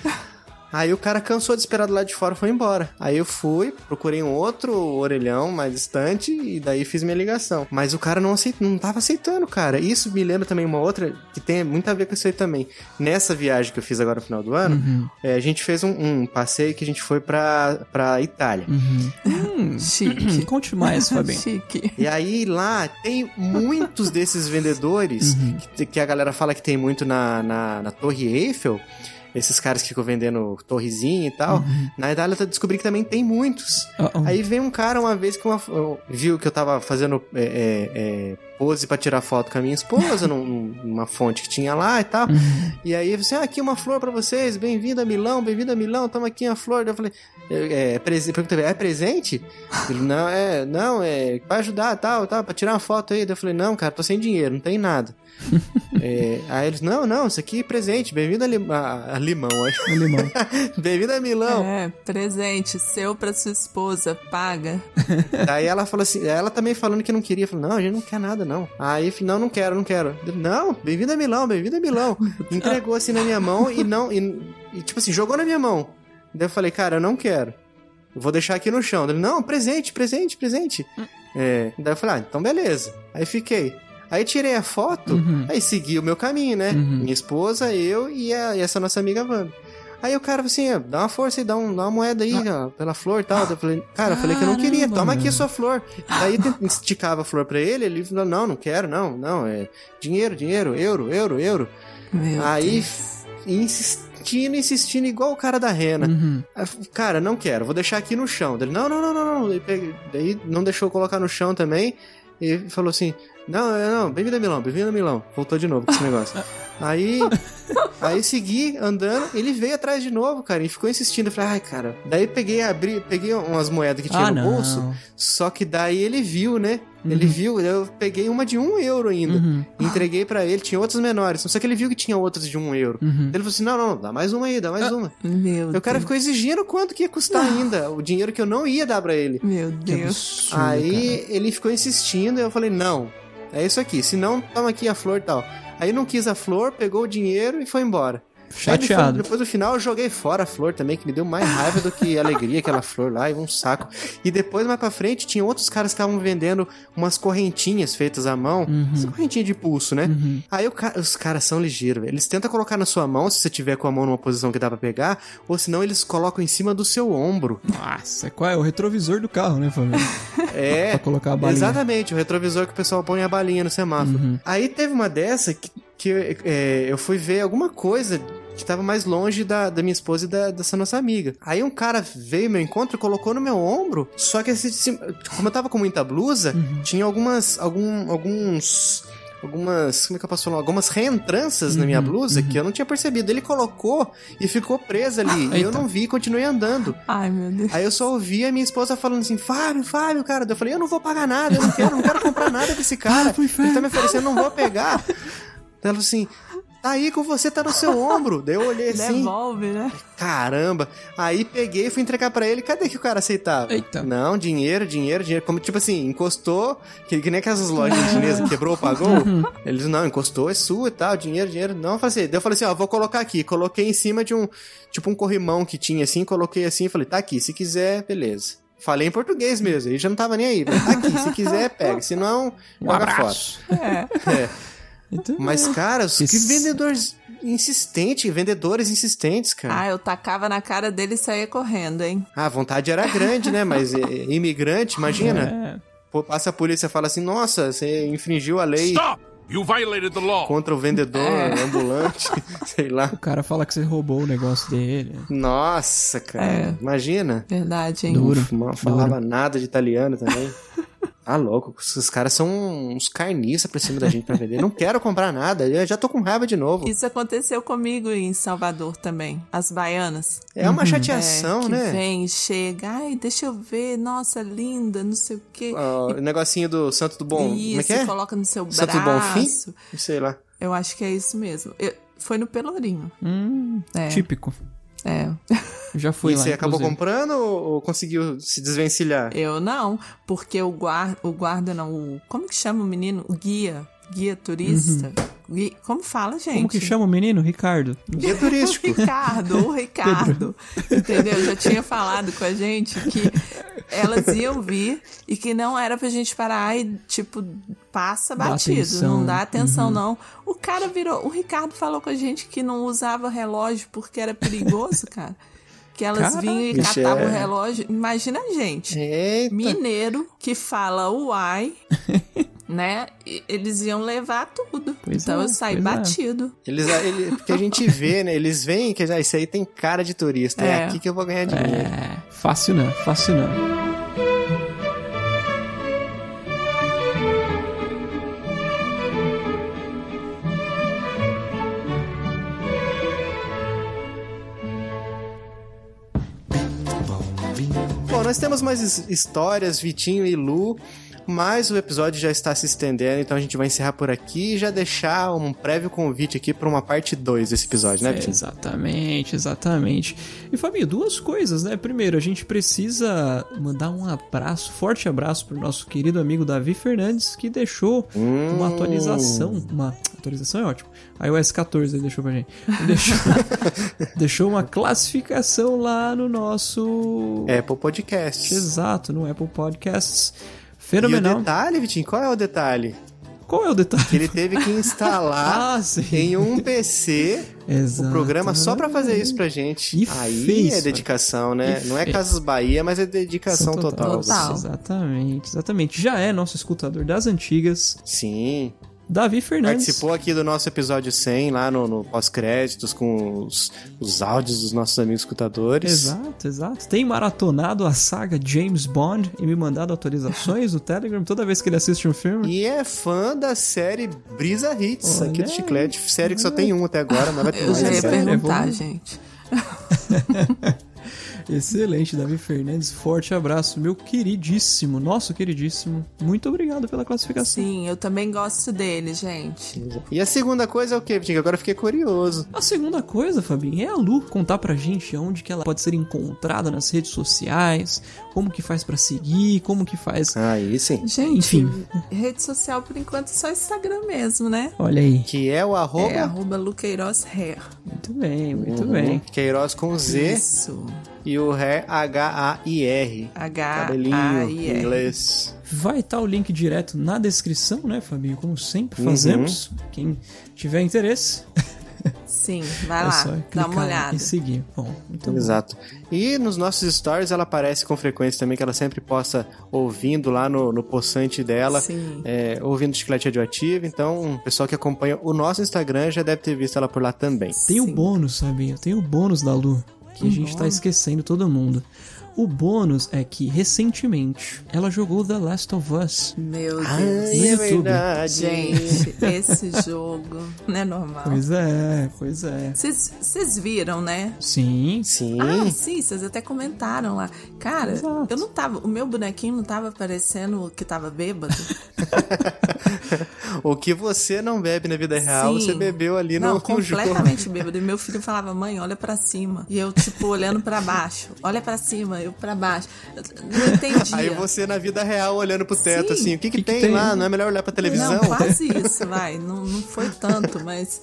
Aí o cara cansou de esperar do lado de fora e foi embora. Aí eu fui, procurei um outro orelhão mais distante e daí fiz minha ligação. Mas o cara não, aceit... não tava aceitando, cara. Isso me lembra também uma outra que tem muito a ver com isso aí também. Nessa viagem que eu fiz agora no final do ano, é, a gente fez um, um passeio que a gente foi pra, pra Itália. Hum, <clears throat> Chique. Conte mais, Fabinho. Chique. E aí lá tem muitos desses vendedores que, que a galera fala que tem muito na, na, na Torre Eiffel. Esses caras que ficam vendendo torrezinha e tal. Na Itália eu descobri que também tem muitos. Uh-oh. Aí veio um cara uma vez que uma, eu- viu que eu tava fazendo é, é, é, pose pra tirar foto com a minha esposa <laughs> num- numa fonte que tinha lá e tal. E aí ele falou assim: ah, aqui uma flor pra vocês, bem-vindo a Milão, bem-vindo a Milão, toma aqui a flor. Eu falei, é, é, prese- perguntei, é presente? Ele, não, é, não, é, vai ajudar, tal, tal, pra tirar uma foto aí. Eu falei, não, cara, tô sem dinheiro, não tem nada. <laughs> É, aí eles, não, não, isso aqui é presente, bem-vindo a, Lim- a- a Limão. Aí, limão. <laughs> bem-vindo a Milão. É, presente seu pra sua esposa, paga. <laughs> Daí ela falou assim, ela também falando que não queria, falou, não, a gente não quer nada, não. Aí, não, não quero, não quero. Eu, Não, bem-vindo a Milão, bem-vindo a Milão. Entregou assim na minha mão e não, e, e, tipo assim, jogou na minha mão. Daí eu falei, cara, eu não quero. Eu vou deixar aqui no chão. Ele, não, presente, presente, presente. É, daí eu falei, ah, então beleza. Aí fiquei. Aí tirei a foto, aí segui o meu caminho, né? Minha esposa, eu e, a- e essa nossa amiga Wanda. Aí o cara falou assim, ó, dá uma força aí, dá, um- dá uma moeda aí, ó, pela flor e tal. Eu falei, cara, eu falei que eu não queria, toma aqui a sua flor. Aí esticava a flor pra ele, ele falou, não, não quero, não, não, é dinheiro, dinheiro, euro, euro, euro. Meu Aí, Deus. insistindo, insistindo, igual o cara da rena. Aí falei, Cara, não quero, vou deixar aqui no chão. Ele, não, não, não, não, não. Daí, não deixou colocar no chão também. E falou assim: Não, é, não, bem-vindo a Milão, bem-vindo a Milão. Voltou de novo com esse negócio. <laughs> Aí, aí segui andando, ele veio atrás de novo, cara, e ficou insistindo. Eu falei, ai, cara. Daí peguei, abri, peguei umas moedas que tinha Ah, no não. bolso, só que daí ele viu, né? Ele viu, eu peguei uma de um euro ainda. Uhum. Entreguei pra ele, tinha outras menores. Só que ele viu que tinha outras de um euro. Uhum. Ele falou assim: não, não, dá mais uma aí, dá mais uma. Meu E o cara Deus. ficou exigindo quanto que ia custar ainda. O dinheiro que eu não ia dar pra ele. Meu Deus. absurdo, Aí ele ficou insistindo, eu falei, não, é isso aqui, se não, toma aqui a flor e tal. Aí não quis a flor, pegou o dinheiro e foi embora. Aí Chateado. depois do final eu joguei fora a flor também, que me deu mais raiva do que alegria aquela flor lá, e um saco. E depois, mais pra frente, tinha outros caras que estavam vendendo umas correntinhas feitas à mão. Uhum. Correntinha de pulso, né? Aí o ca- os caras são ligeiros. Eles tentam colocar na sua mão, se você tiver com a mão numa posição que dá pra pegar, ou senão eles colocam em cima do seu ombro. Nossa, qual é o retrovisor do carro, né, família? <laughs> É. Pra colocar a balinha. Exatamente, o retrovisor que o pessoal põe a balinha no semáforo. Uhum. Aí teve uma dessa que, que é, eu fui ver alguma coisa que tava mais longe da, da minha esposa e da, dessa nossa amiga. Aí um cara veio ao meu encontro e colocou no meu ombro, só que esse, como eu tava com muita blusa, Uhum. tinha algumas, algum, alguns... Algumas, como é que eu posso falar? Algumas reentranças na minha Uhum, blusa que eu não tinha percebido. Ele colocou e ficou presa ali. e eu não vi e continuei andando. Ai, meu Deus. Aí eu só ouvi a minha esposa falando assim, Fábio, Fábio, cara. Eu falei, eu não vou pagar nada, eu não quero, não quero comprar nada desse <laughs> cara. Ele tá me oferecendo, eu não vou pegar. <laughs> Ela falou assim, tá aí com você, tá no seu ombro. Daí eu olhei <laughs> assim, Devolve, né? caramba. Aí peguei e fui entregar pra ele, cadê que o cara aceitava? Eita. Não, dinheiro, dinheiro, dinheiro. Como, tipo assim, encostou, que, que nem aquelas lojas chinesas, quebrou, pagou. <laughs> Eles, não, encostou, é sua e tal, dinheiro, dinheiro. Não, eu falei assim, daí eu falei assim, ó, vou colocar aqui. Coloquei em cima de um, tipo um corrimão que tinha assim, coloquei assim, falei, tá aqui, se quiser, beleza. Falei em português mesmo, aí já não tava nem aí. Tá aqui, se quiser, pega. Se não, Um joga abraço. fora. É. <laughs> Então, Mas, cara, que Esse- vendedores insistentes, vendedores insistentes, cara. Ah, eu tacava na cara dele e saía correndo, hein? Ah, a vontade era grande, né? Mas é, imigrante, imagina. É. Pô, Passa a polícia e fala assim: nossa, você infringiu a lei Stop! You violated the law. contra o vendedor É. ambulante, <laughs> sei lá. O cara fala que você roubou o negócio dele. Nossa, cara. É. Imagina. Verdade, hein? Duro. Uf, não falava nada de italiano também. <laughs> Tá louco, esses caras são uns carniças pra cima da gente pra vender. Não quero comprar nada, eu já tô com raiva de novo. Isso aconteceu comigo em Salvador também. As baianas. É uma É, chateação, que né? vem, chega, ai, deixa eu ver, nossa, linda, não sei o quê. Ó, o negocinho do Santo do Bom. isso, Como é que é? coloca no seu Santo do Bom Fim? braço. Sei lá. Eu acho que é isso mesmo. Eu- foi no Pelourinho. Hum, É. típico. É. Já fui e lá. você acabou inclusive. comprando ou, ou conseguiu se desvencilhar? Eu não, porque o guarda, o guarda não, o, como que chama o menino? O guia, guia turista. Gui- como fala, gente? Como que chama o menino? Ricardo. Guia turístico. <laughs> O Ricardo, o Ricardo. Entendeu? Já tinha falado com a gente que elas iam vir e que não era pra gente parar e, tipo, passa Dá batido. atenção. Não dá atenção, Uhum. não. O cara virou. O Ricardo falou com a gente que não usava relógio porque era perigoso, cara. Que elas Caraca. vinham e catavam o é. relógio. Imagina a gente. Eita. Mineiro que fala uai, <laughs> né? Eles iam levar tudo. Pois então é, eu saí é. batido. Eles, ele, porque a gente vê, né? Eles veem que ah, isso aí tem cara de turista. É, É. aqui que eu vou ganhar dinheiro. É, fácil não, fácil não. Bom, nós temos mais his- histórias, Vitinho e Lu, mas o episódio já está se estendendo, então a gente vai encerrar por aqui e já deixar um prévio convite aqui para uma parte 2 desse episódio, né, É, exatamente, exatamente. E Fabinho, duas coisas, né? Primeiro, a gente precisa mandar um abraço, forte abraço pro nosso querido amigo Davi Fernandes, que deixou uma Hum. atualização. Uma atualização é ótimo. iOS 14 ele deixou pra gente. Deixou, <laughs> deixou uma classificação lá no nosso. Apple Podcast. Exato, no Apple Podcasts. E o Fenomenal. detalhe, Vitinho, qual é o detalhe? Qual é o detalhe? Que ele teve que instalar <laughs> Ah, em um PC o programa só pra fazer isso pra gente. E Aí fez, é dedicação, né? Não é. Casas Bahia, mas é dedicação total. Total. Exatamente, exatamente. Já é nosso escutador das antigas. Sim. Davi Fernandes. Participou aqui do nosso episódio 100, lá no, no pós-créditos, com os, os áudios dos nossos amigos escutadores. Exato, exato. Tem maratonado a saga James Bond e me mandado atualizações no Telegram toda vez que ele assiste um filme. E é fã da série Brisa Hits, Olha aqui do aí. Chiclete. Série que só tem um até agora, mas vai ter Eu já ia perguntar, gente. <laughs> Excelente, Davi Fernandes. Forte abraço, meu queridíssimo, nosso queridíssimo. Muito obrigado pela classificação. Sim, eu também gosto dele, gente. E a segunda coisa é o quê, Vitinho? Agora eu fiquei curioso. A segunda coisa, Fabinho, é a Lu contar pra gente onde que ela pode ser encontrada nas redes sociais, como que faz pra seguir, como que faz. Aí sim. Gente, Enfim. rede social por enquanto é só Instagram mesmo, né? Olha aí. Que é o arroba É arroba Luqueiroz Hair. Muito bem, muito Uhum. bem. Queiroz com Z Isso. E o Ré H-A-I-R. Cabelinho H-A-I-R. em inglês. Vai estar o link direto na descrição, né, Fabinho? Como sempre Uhum. fazemos. Quem tiver interesse, Sim, vai <laughs> é lá, só dá uma olhada. e seguir. Bom, muito bom. Exato. E nos nossos stories ela aparece com frequência também, que ela sempre posta ouvindo lá no, no poçante dela, Sim. é, ouvindo Chiclete Radioativo. Então, o pessoal que acompanha o nosso Instagram já deve ter visto ela por lá também. Tem o Sim. bônus, Fabinho. Tem o bônus da Lu, que a gente tá bônus? esquecendo todo mundo. O bônus é que, recentemente, ela jogou The Last of Us. Meu Deus. Ai, No é YouTube. verdade. Gente, esse jogo não é normal. Pois é, pois é. Vocês viram, né? Sim, Sim. Ah, sim, vocês até comentaram lá. Cara, Exato. eu não tava. O meu bonequinho não tava parecendo que tava bêbado. <laughs> o que você não bebe na vida real, Sim. você bebeu ali não, <laughs> no, jogo. completamente bêbado. E meu filho falava, mãe, olha pra cima. E eu, tipo, olhando pra baixo. Olha pra cima, eu pra baixo. Eu não entendi. Aí você na vida real olhando pro teto Sim. assim, o que que, Que que tem, tem? lá? Não é melhor olhar pra televisão? Não, quase isso, vai. Não, não foi tanto, mas,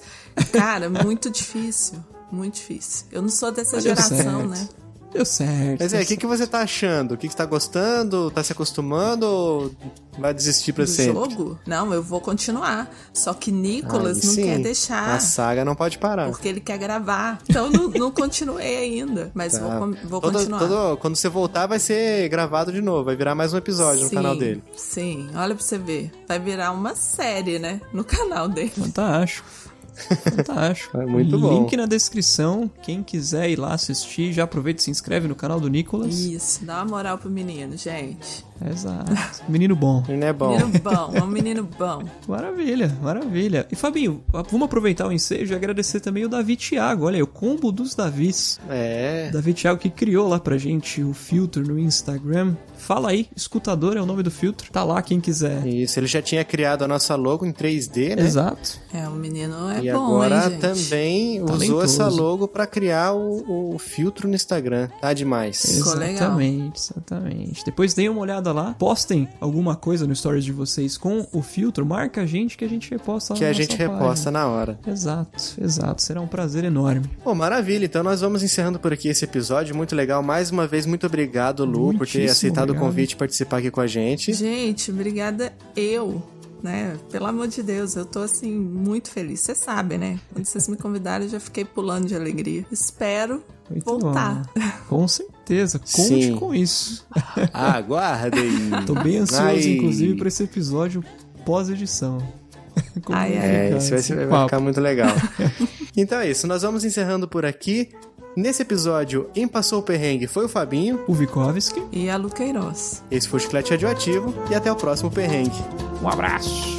cara, muito difícil. Muito difícil. Eu não sou dessa deu geração, certo. né? Deu certo. Mas é, o que, que você tá achando? O que, que você tá gostando? Tá se acostumando ou vai desistir pra Do sempre? jogo? Não, eu vou continuar. Só que Nicolas Aí não sim. quer deixar. A saga não pode parar. Porque ele quer gravar. Então não, não continuei ainda. Mas Tá. vou, vou Todo- continuar. todo- quando você voltar, vai ser gravado de novo. Vai virar mais um episódio no Sim, canal dele. Sim, olha pra você ver. Vai virar uma série, né? No canal dele. Fantástico. Fantástico. É muito bom. Link na descrição. Quem quiser ir lá assistir, já aproveita e se inscreve no canal do Nicolas. Isso, dá uma moral pro menino, gente. Exato. Menino bom. Não é bom. Menino bom, é um menino bom. Maravilha, maravilha. E Fabinho, vamos aproveitar o ensejo e agradecer também o Davi Thiago. Olha aí, o combo dos Davis. É. Davi Thiago que criou lá pra gente o filtro no Instagram. Fala aí, escutador é o nome do filtro. Tá lá quem quiser. Isso, ele já tinha criado a nossa logo em 3D, né? Exato. É, o menino é E bom, agora hein, gente? também usou Talentoso. essa logo pra criar o, o filtro no Instagram. Tá demais. Exatamente, exatamente. Depois deem uma olhada lá, postem alguma coisa no stories de vocês com o filtro, marca a gente que a gente reposta lá Que na a gente nossa reposta página. na hora. Exato, exato. Será um prazer enorme. Pô, maravilha. Então nós vamos encerrando por aqui esse episódio. Muito legal. Mais uma vez, muito obrigado, Lu, por ter Muitíssimo aceitado obrigado. o convite e participar aqui com a gente. Gente, obrigada eu, né? Pelo amor de Deus, eu tô assim muito feliz. Vocês sabem, né? Quando vocês me convidaram, eu já fiquei pulando de alegria. Espero Muito voltar. bom. Com certeza, conte Sim. com isso. <laughs> Aguardem. Tô bem ansioso, Ai. inclusive, pra esse episódio pós-edição. <laughs> Ai. É, ficar isso vai, ser- vai ficar muito legal. <laughs> então é isso, nós vamos encerrando por aqui. Nesse episódio, quem passou o perrengue foi o Fabinho. O Vikovski. E a Luqueiroz. Esse foi o Chiclete Radioativo. E até o próximo perrengue. Um abraço.